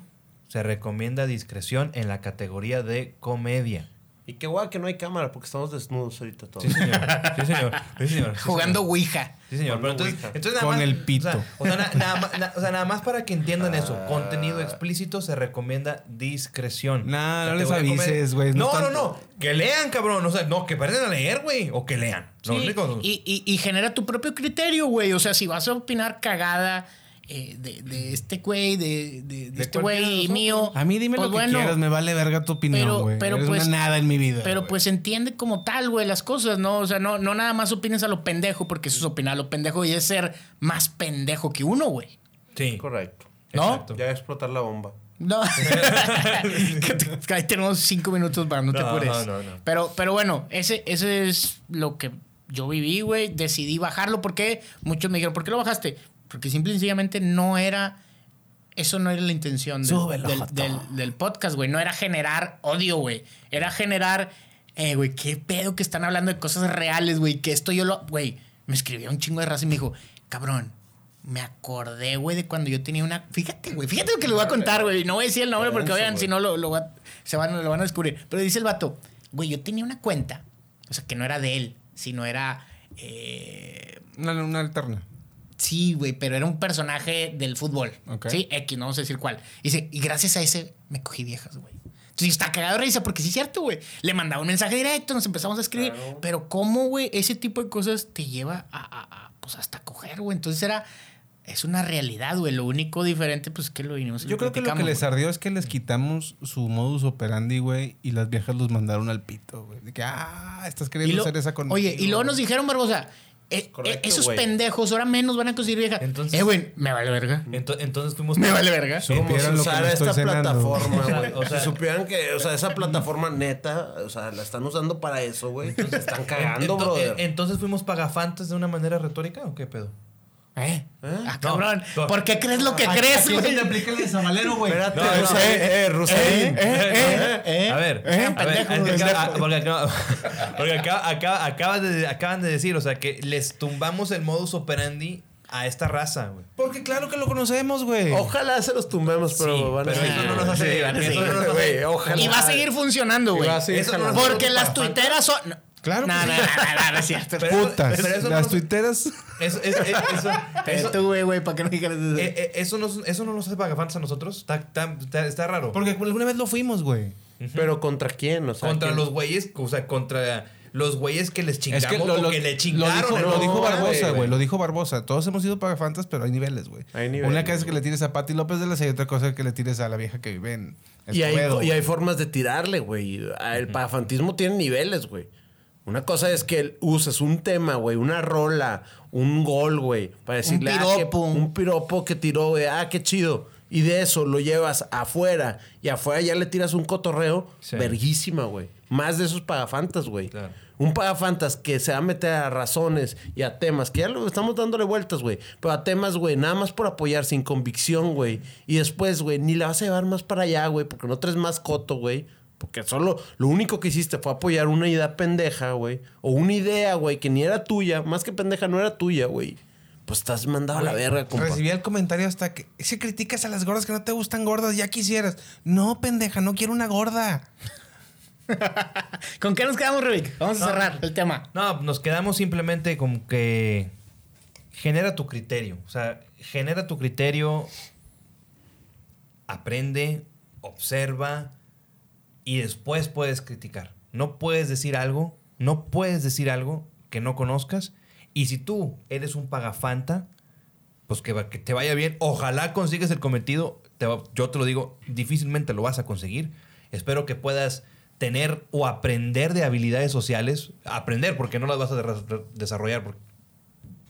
Se recomienda discreción en la categoría de comedia. Y qué guay que no hay cámara porque estamos desnudos ahorita todos. Sí, señor. Sí, señor. Sí, señor. Sí, Jugando señor. Ouija. Sí, señor. Pero entonces, entonces nada Con más- el pito. O sea, o sea, na- nada, más, na- o sea, nada más para que entiendan eso. Ah. Contenido explícito se recomienda discreción. Nah, no les avises, güey, no No, no, tanto. no. Que lean, cabrón. O sea, no, que aprendan a leer, güey. O que lean. Lo Sí, único- y, y- y genera tu propio criterio, güey. O sea, si vas a opinar cagada eh, de, de este güey, de, de- de De este güey nosotros. mío. A mí dime pues lo que bueno, quieras, me vale verga tu opinión, pero- güey. pero Eres pues- una nada en mi vida. Pero güey. pues entiende como tal, güey, las cosas, ¿no? O sea, no, no nada más opines a lo pendejo, porque eso es opinar a lo pendejo y es ser más pendejo que uno, güey. Sí. Correcto. ¿No? Exacto. Ya explotar la bomba. No. Ahí tenemos cinco minutos para no, te No, apures. no, no. Pero, pero bueno, ese, ese es lo que yo viví, güey. Decidí bajarlo porque muchos me dijeron, ¿por qué lo bajaste? Porque simple y sencillamente no era. Eso no era la intención del, Súbelo, del, Joto. del- del podcast, güey. No era generar odio, güey. Era generar, eh, güey, qué pedo que están hablando de cosas reales, güey. Que esto yo lo. Güey, me escribió un chingo de raza y me dijo, cabrón, me acordé, güey, de cuando yo tenía una. Fíjate, güey, fíjate lo que le voy a contar, güey. No voy a decir el nombre porque, oigan, si no lo, lo va- se van, lo van a descubrir. Pero dice el vato, güey, yo tenía una cuenta, o sea, que no era de él, sino era. eh, Una, una alterna. Sí, güey, pero era un personaje del fútbol. Ok. Sí, X, no vamos a decir cuál. Y dice, y gracias a ese me cogí viejas, güey. Entonces estaba cagado de risa porque sí es cierto, güey. Le mandaba un mensaje directo, nos empezamos a escribir. Claro. Pero cómo, güey, ese tipo de cosas te lleva a, a- a, pues hasta coger, güey. Entonces era, es una realidad, güey. Lo único diferente, pues es que lo vinimos Yo creo que lo que les güey. ardió es que les quitamos su modus operandi, güey, y las viejas los mandaron al pito, güey. De que, ah, estás queriendo lo- hacer esa conmigo. Oye, y luego nos dijeron, Barbosa, eh, Correcto, eh, esos pendejos ahora menos van a conseguir vieja. Entonces- eh, güey, me vale verga. Ento- entonces fuimos. Me vale verga. Como si lo que usara me estoy esta cenando. plataforma, O sea, güey. o sea- si supieran que, o sea, esa plataforma neta, o sea, la están usando para eso, güey. Se están cagando, Ento- brother. Entonces fuimos pagafantes de una manera retórica o qué pedo? ¿Eh? ¿Eh? Ah, No, cabrón. no. ¿Por qué crees lo que crees, güey? aplica el de Zabalero, güey. Espérate, No, no, Rusaín, eh, Rusaín. eh, eh, a ver, eh, a ver, pendejo, porque acaban de- acaban de decir, o sea, que les tumbamos el modus operandi a esta raza, güey. Porque claro que lo conocemos, güey. Ojalá se los tumbemos, pero Sí, van a pero seguir. eso no nos hace- Sí, a eso no nos hace- güey, ojalá. Y va a seguir funcionando, güey. no Porque las tuiteras son. No. Claro No, que no, no, no, no, no es cierto. Putas. pero eso no las tuiteras. Eso, eso, eso, güey, güey, ¿para qué no dijeras eso? eh, eh, eso nos- eso no nos hace pagafantes a nosotros. Está, está- está- está raro. Porque alguna vez lo fuimos, güey. Pero ¿contra quién? O sea, contra ¿quién? los güeyes, o sea, contra los güeyes que les chingamos Es que lo, o lo- que le lo chingaron. dijo, ¿no? lo dijo No, Barbosa, güey. Lo dijo Barbosa. Todos hemos sido pagafantas, pero hay niveles, güey. Hay niveles, Una cosa es que le tires a Pati López de la y otra cosa es que le tires a la vieja que vive en Y hay, Escobedo, y hay güey. formas de tirarle, güey. El pagafantismo tiene niveles, güey. Una cosa es que uses un tema, güey, una rola, un gol, güey, para decirle ah, que- piropo. un piropo que tiró, güey, ah, qué chido. Y de eso lo llevas afuera y afuera ya le tiras un cotorreo, Sí. verguísima, güey. Más de esos pagafantas, güey. Claro. Un pagafantas que se va a meter a razones y a temas, que ya lo estamos dándole vueltas, güey. Pero a temas, güey, nada más por apoyar, sin convicción, güey. Y después, güey, ni la vas a llevar más para allá, güey, porque no traes más coto, güey. Porque solo lo único que hiciste fue apoyar una idea pendeja, güey. O una idea, güey, que ni era tuya. Más que pendeja, no era tuya, güey. Pues estás mandado a la verga, compa. Recibí el comentario hasta que si criticas a las gordas que no te gustan gordas, ya quisieras. No, pendeja, no quiero una gorda. ¿Con qué nos quedamos, Rubik? Vamos a No. cerrar el tema. No, nos quedamos simplemente como que genera tu criterio. O sea, genera tu criterio, aprende, observa y después puedes criticar. No puedes decir algo, no puedes decir algo que no conozcas. Y si tú eres un pagafanta, pues que, te vaya bien. Ojalá consigues el cometido. Te yo te lo digo, difícilmente lo vas a conseguir. Espero que puedas tener o aprender de habilidades sociales. Aprender, porque no las vas a de- desarrollar por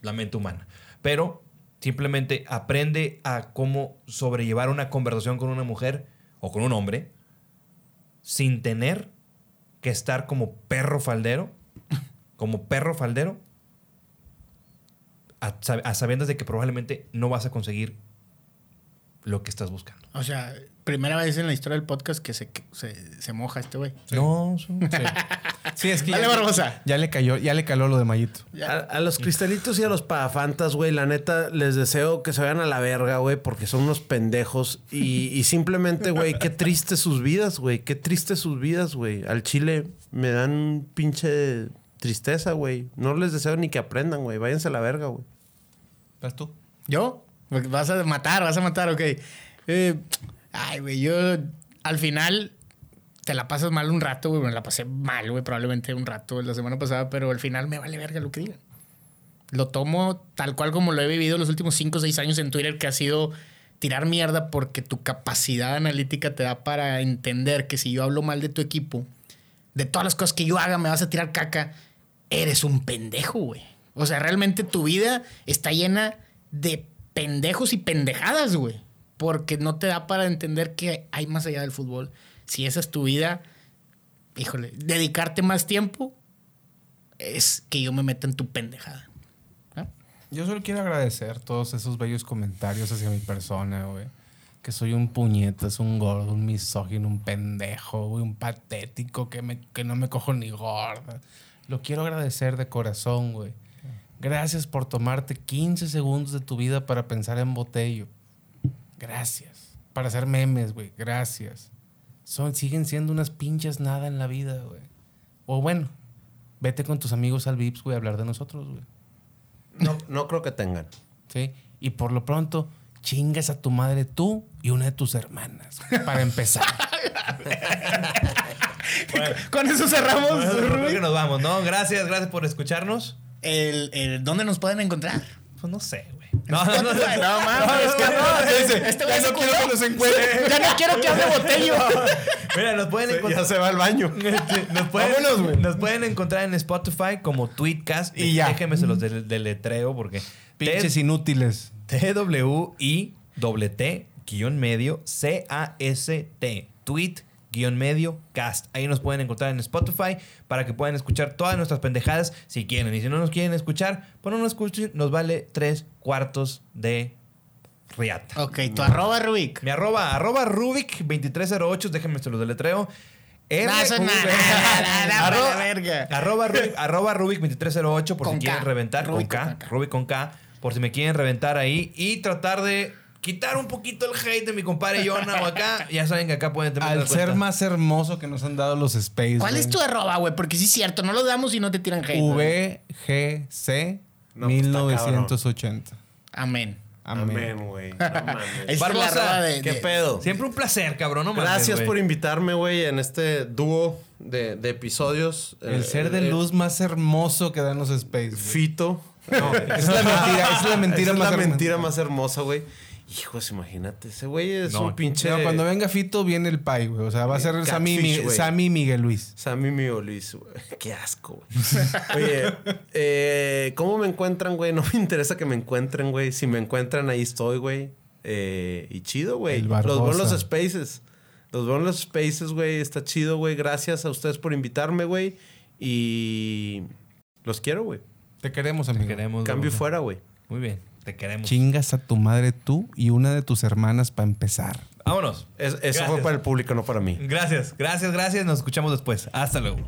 la mente humana. Pero simplemente aprende a cómo sobrellevar una conversación con una mujer o con un hombre sin tener que estar como perro faldero, como perro faldero, a, sab- a sabiendas de que probablemente no vas a conseguir lo que estás buscando. O sea, primera vez en la historia del podcast que se, se, se moja este güey. No, sí. Sí, es que Dale, ya, Barbosa. ya le cayó, ya le caló lo de Mayito. A, a los cristalitos y a los pagafantas, güey, la neta, les deseo que se vayan a la verga, güey, porque son unos pendejos. Y, y simplemente, güey, qué tristes sus vidas, güey. Qué tristes sus vidas, güey. Al chile me dan pinche tristeza, güey. No les deseo ni que aprendan, güey. Váyanse a la verga, güey. ¿Vas tú? ¿Yo? Vas a matar, vas a matar, ok. Eh, ay, güey, yo al final te la pasas mal un rato, güey. Me la pasé mal, güey, probablemente un rato la semana pasada, pero al final me vale verga lo que digan. Lo tomo tal cual como lo he vivido los últimos 5 o 6 años en Twitter, que ha sido tirar mierda porque tu capacidad analítica te da para entender que si yo hablo mal de tu equipo, de todas las cosas que yo haga, me vas a tirar caca, eres un pendejo, güey. O sea, realmente tu vida está llena de pendejos y pendejadas, güey. Porque no te da para entender que hay más allá del fútbol. Si esa es tu vida, híjole, dedicarte más tiempo es que yo me meta en tu pendejada. ¿no? Yo solo quiero agradecer todos esos bellos comentarios hacia mi persona, güey. Que soy un puñetas, un gordo, un misógino, un pendejo, güey, un patético, que, me, que no me cojo ni gorda. Lo quiero agradecer de corazón, güey. Gracias por tomarte 15 segundos de tu vida para pensar en Botello. Gracias. Para hacer memes, güey. Gracias. Son, siguen siendo unas pinches nada en la vida, güey. O bueno, vete con tus amigos al Vips, güey, a hablar de nosotros, güey. No, no creo que tengan. ¿sí? Y por lo pronto, chingas a tu madre tú y una de tus hermanas. Para empezar. Con eso cerramos. Bueno, creo Rubí. que nos vamos, ¿no? Gracias, gracias por escucharnos. El, el- ¿Dónde nos pueden encontrar? Pues no sé, güey. No, no, no, Spotify, no, mames, que no. Este güey no quiero que nos encuentren. Ya no quiero que hable botello. Mira, nos pueden encontrar. Ya se va al baño. Nos pueden, Vámonos, güey. nos pueden encontrar en Spotify como Tweetcast. Y ya. Déjenme se los del- deletreo porque. Pinches inútiles. T-W-I-T-T guion medio C-A-S-T. Tweet guion medio cast. Ahí nos pueden encontrar en Spotify para que puedan escuchar todas nuestras pendejadas si quieren. Y si no nos quieren escuchar, pues no nos escuchen. Nos vale tres cuartos de riata. Ok, tu arroba Rubik. Mi arroba, arroba Rubik2308, déjenme se los deletreo. R- Arroba- verga. Arroba Rubik, arroba Rubik2308 por Con si quieren reventar. Rubik con K, con K. Rubik con K. Por si me quieren reventar ahí. Y tratar de quitar un poquito el hate de mi compadre Jonah o acá. Ya saben que acá pueden tener Al ser más hermoso que nos han dado los Space. ¿Cuál es tu arroba, güey? Porque sí es cierto, no lo damos y no te tiran hate. VGC No, pues, está 1980. Amén. Amén. Amén, güey. No Barbosa, de, ¿Qué de- pedo? Siempre un placer, cabrón. No Gracias por invitarme, güey, en este dúo de, de episodios. El Eh, ser de eh, luz más hermoso que dan los Space. Fito. No, esa es la mentira, esa es la mentira Esa es más la mentira más hermosa, güey. Hijos, imagínate. Ese güey es No, un pinche. No, cuando venga Fito viene el Pai, güey. O sea, va a ser Sammy, Mi- güey. Sammy Miguel Luis. Sammy Mío Luis, güey. Qué asco, güey. Oye, eh, ¿cómo me encuentran, güey? No me interesa que me encuentren, güey. Si me encuentran, ahí estoy, güey. Eh, y chido, güey. Los veo en los spaces. Los veo en los spaces, güey. Está chido, güey. Gracias a ustedes por invitarme, güey. Y los quiero, güey. Te queremos, amigo. Te queremos. Cambio fuera, güey. Muy bien, te queremos. Chingas a tu madre tú y una de tus hermanas para empezar. Vámonos. Es- eso Gracias. fue para el público, no para mí. Gracias, gracias, gracias. Nos escuchamos después. Hasta luego.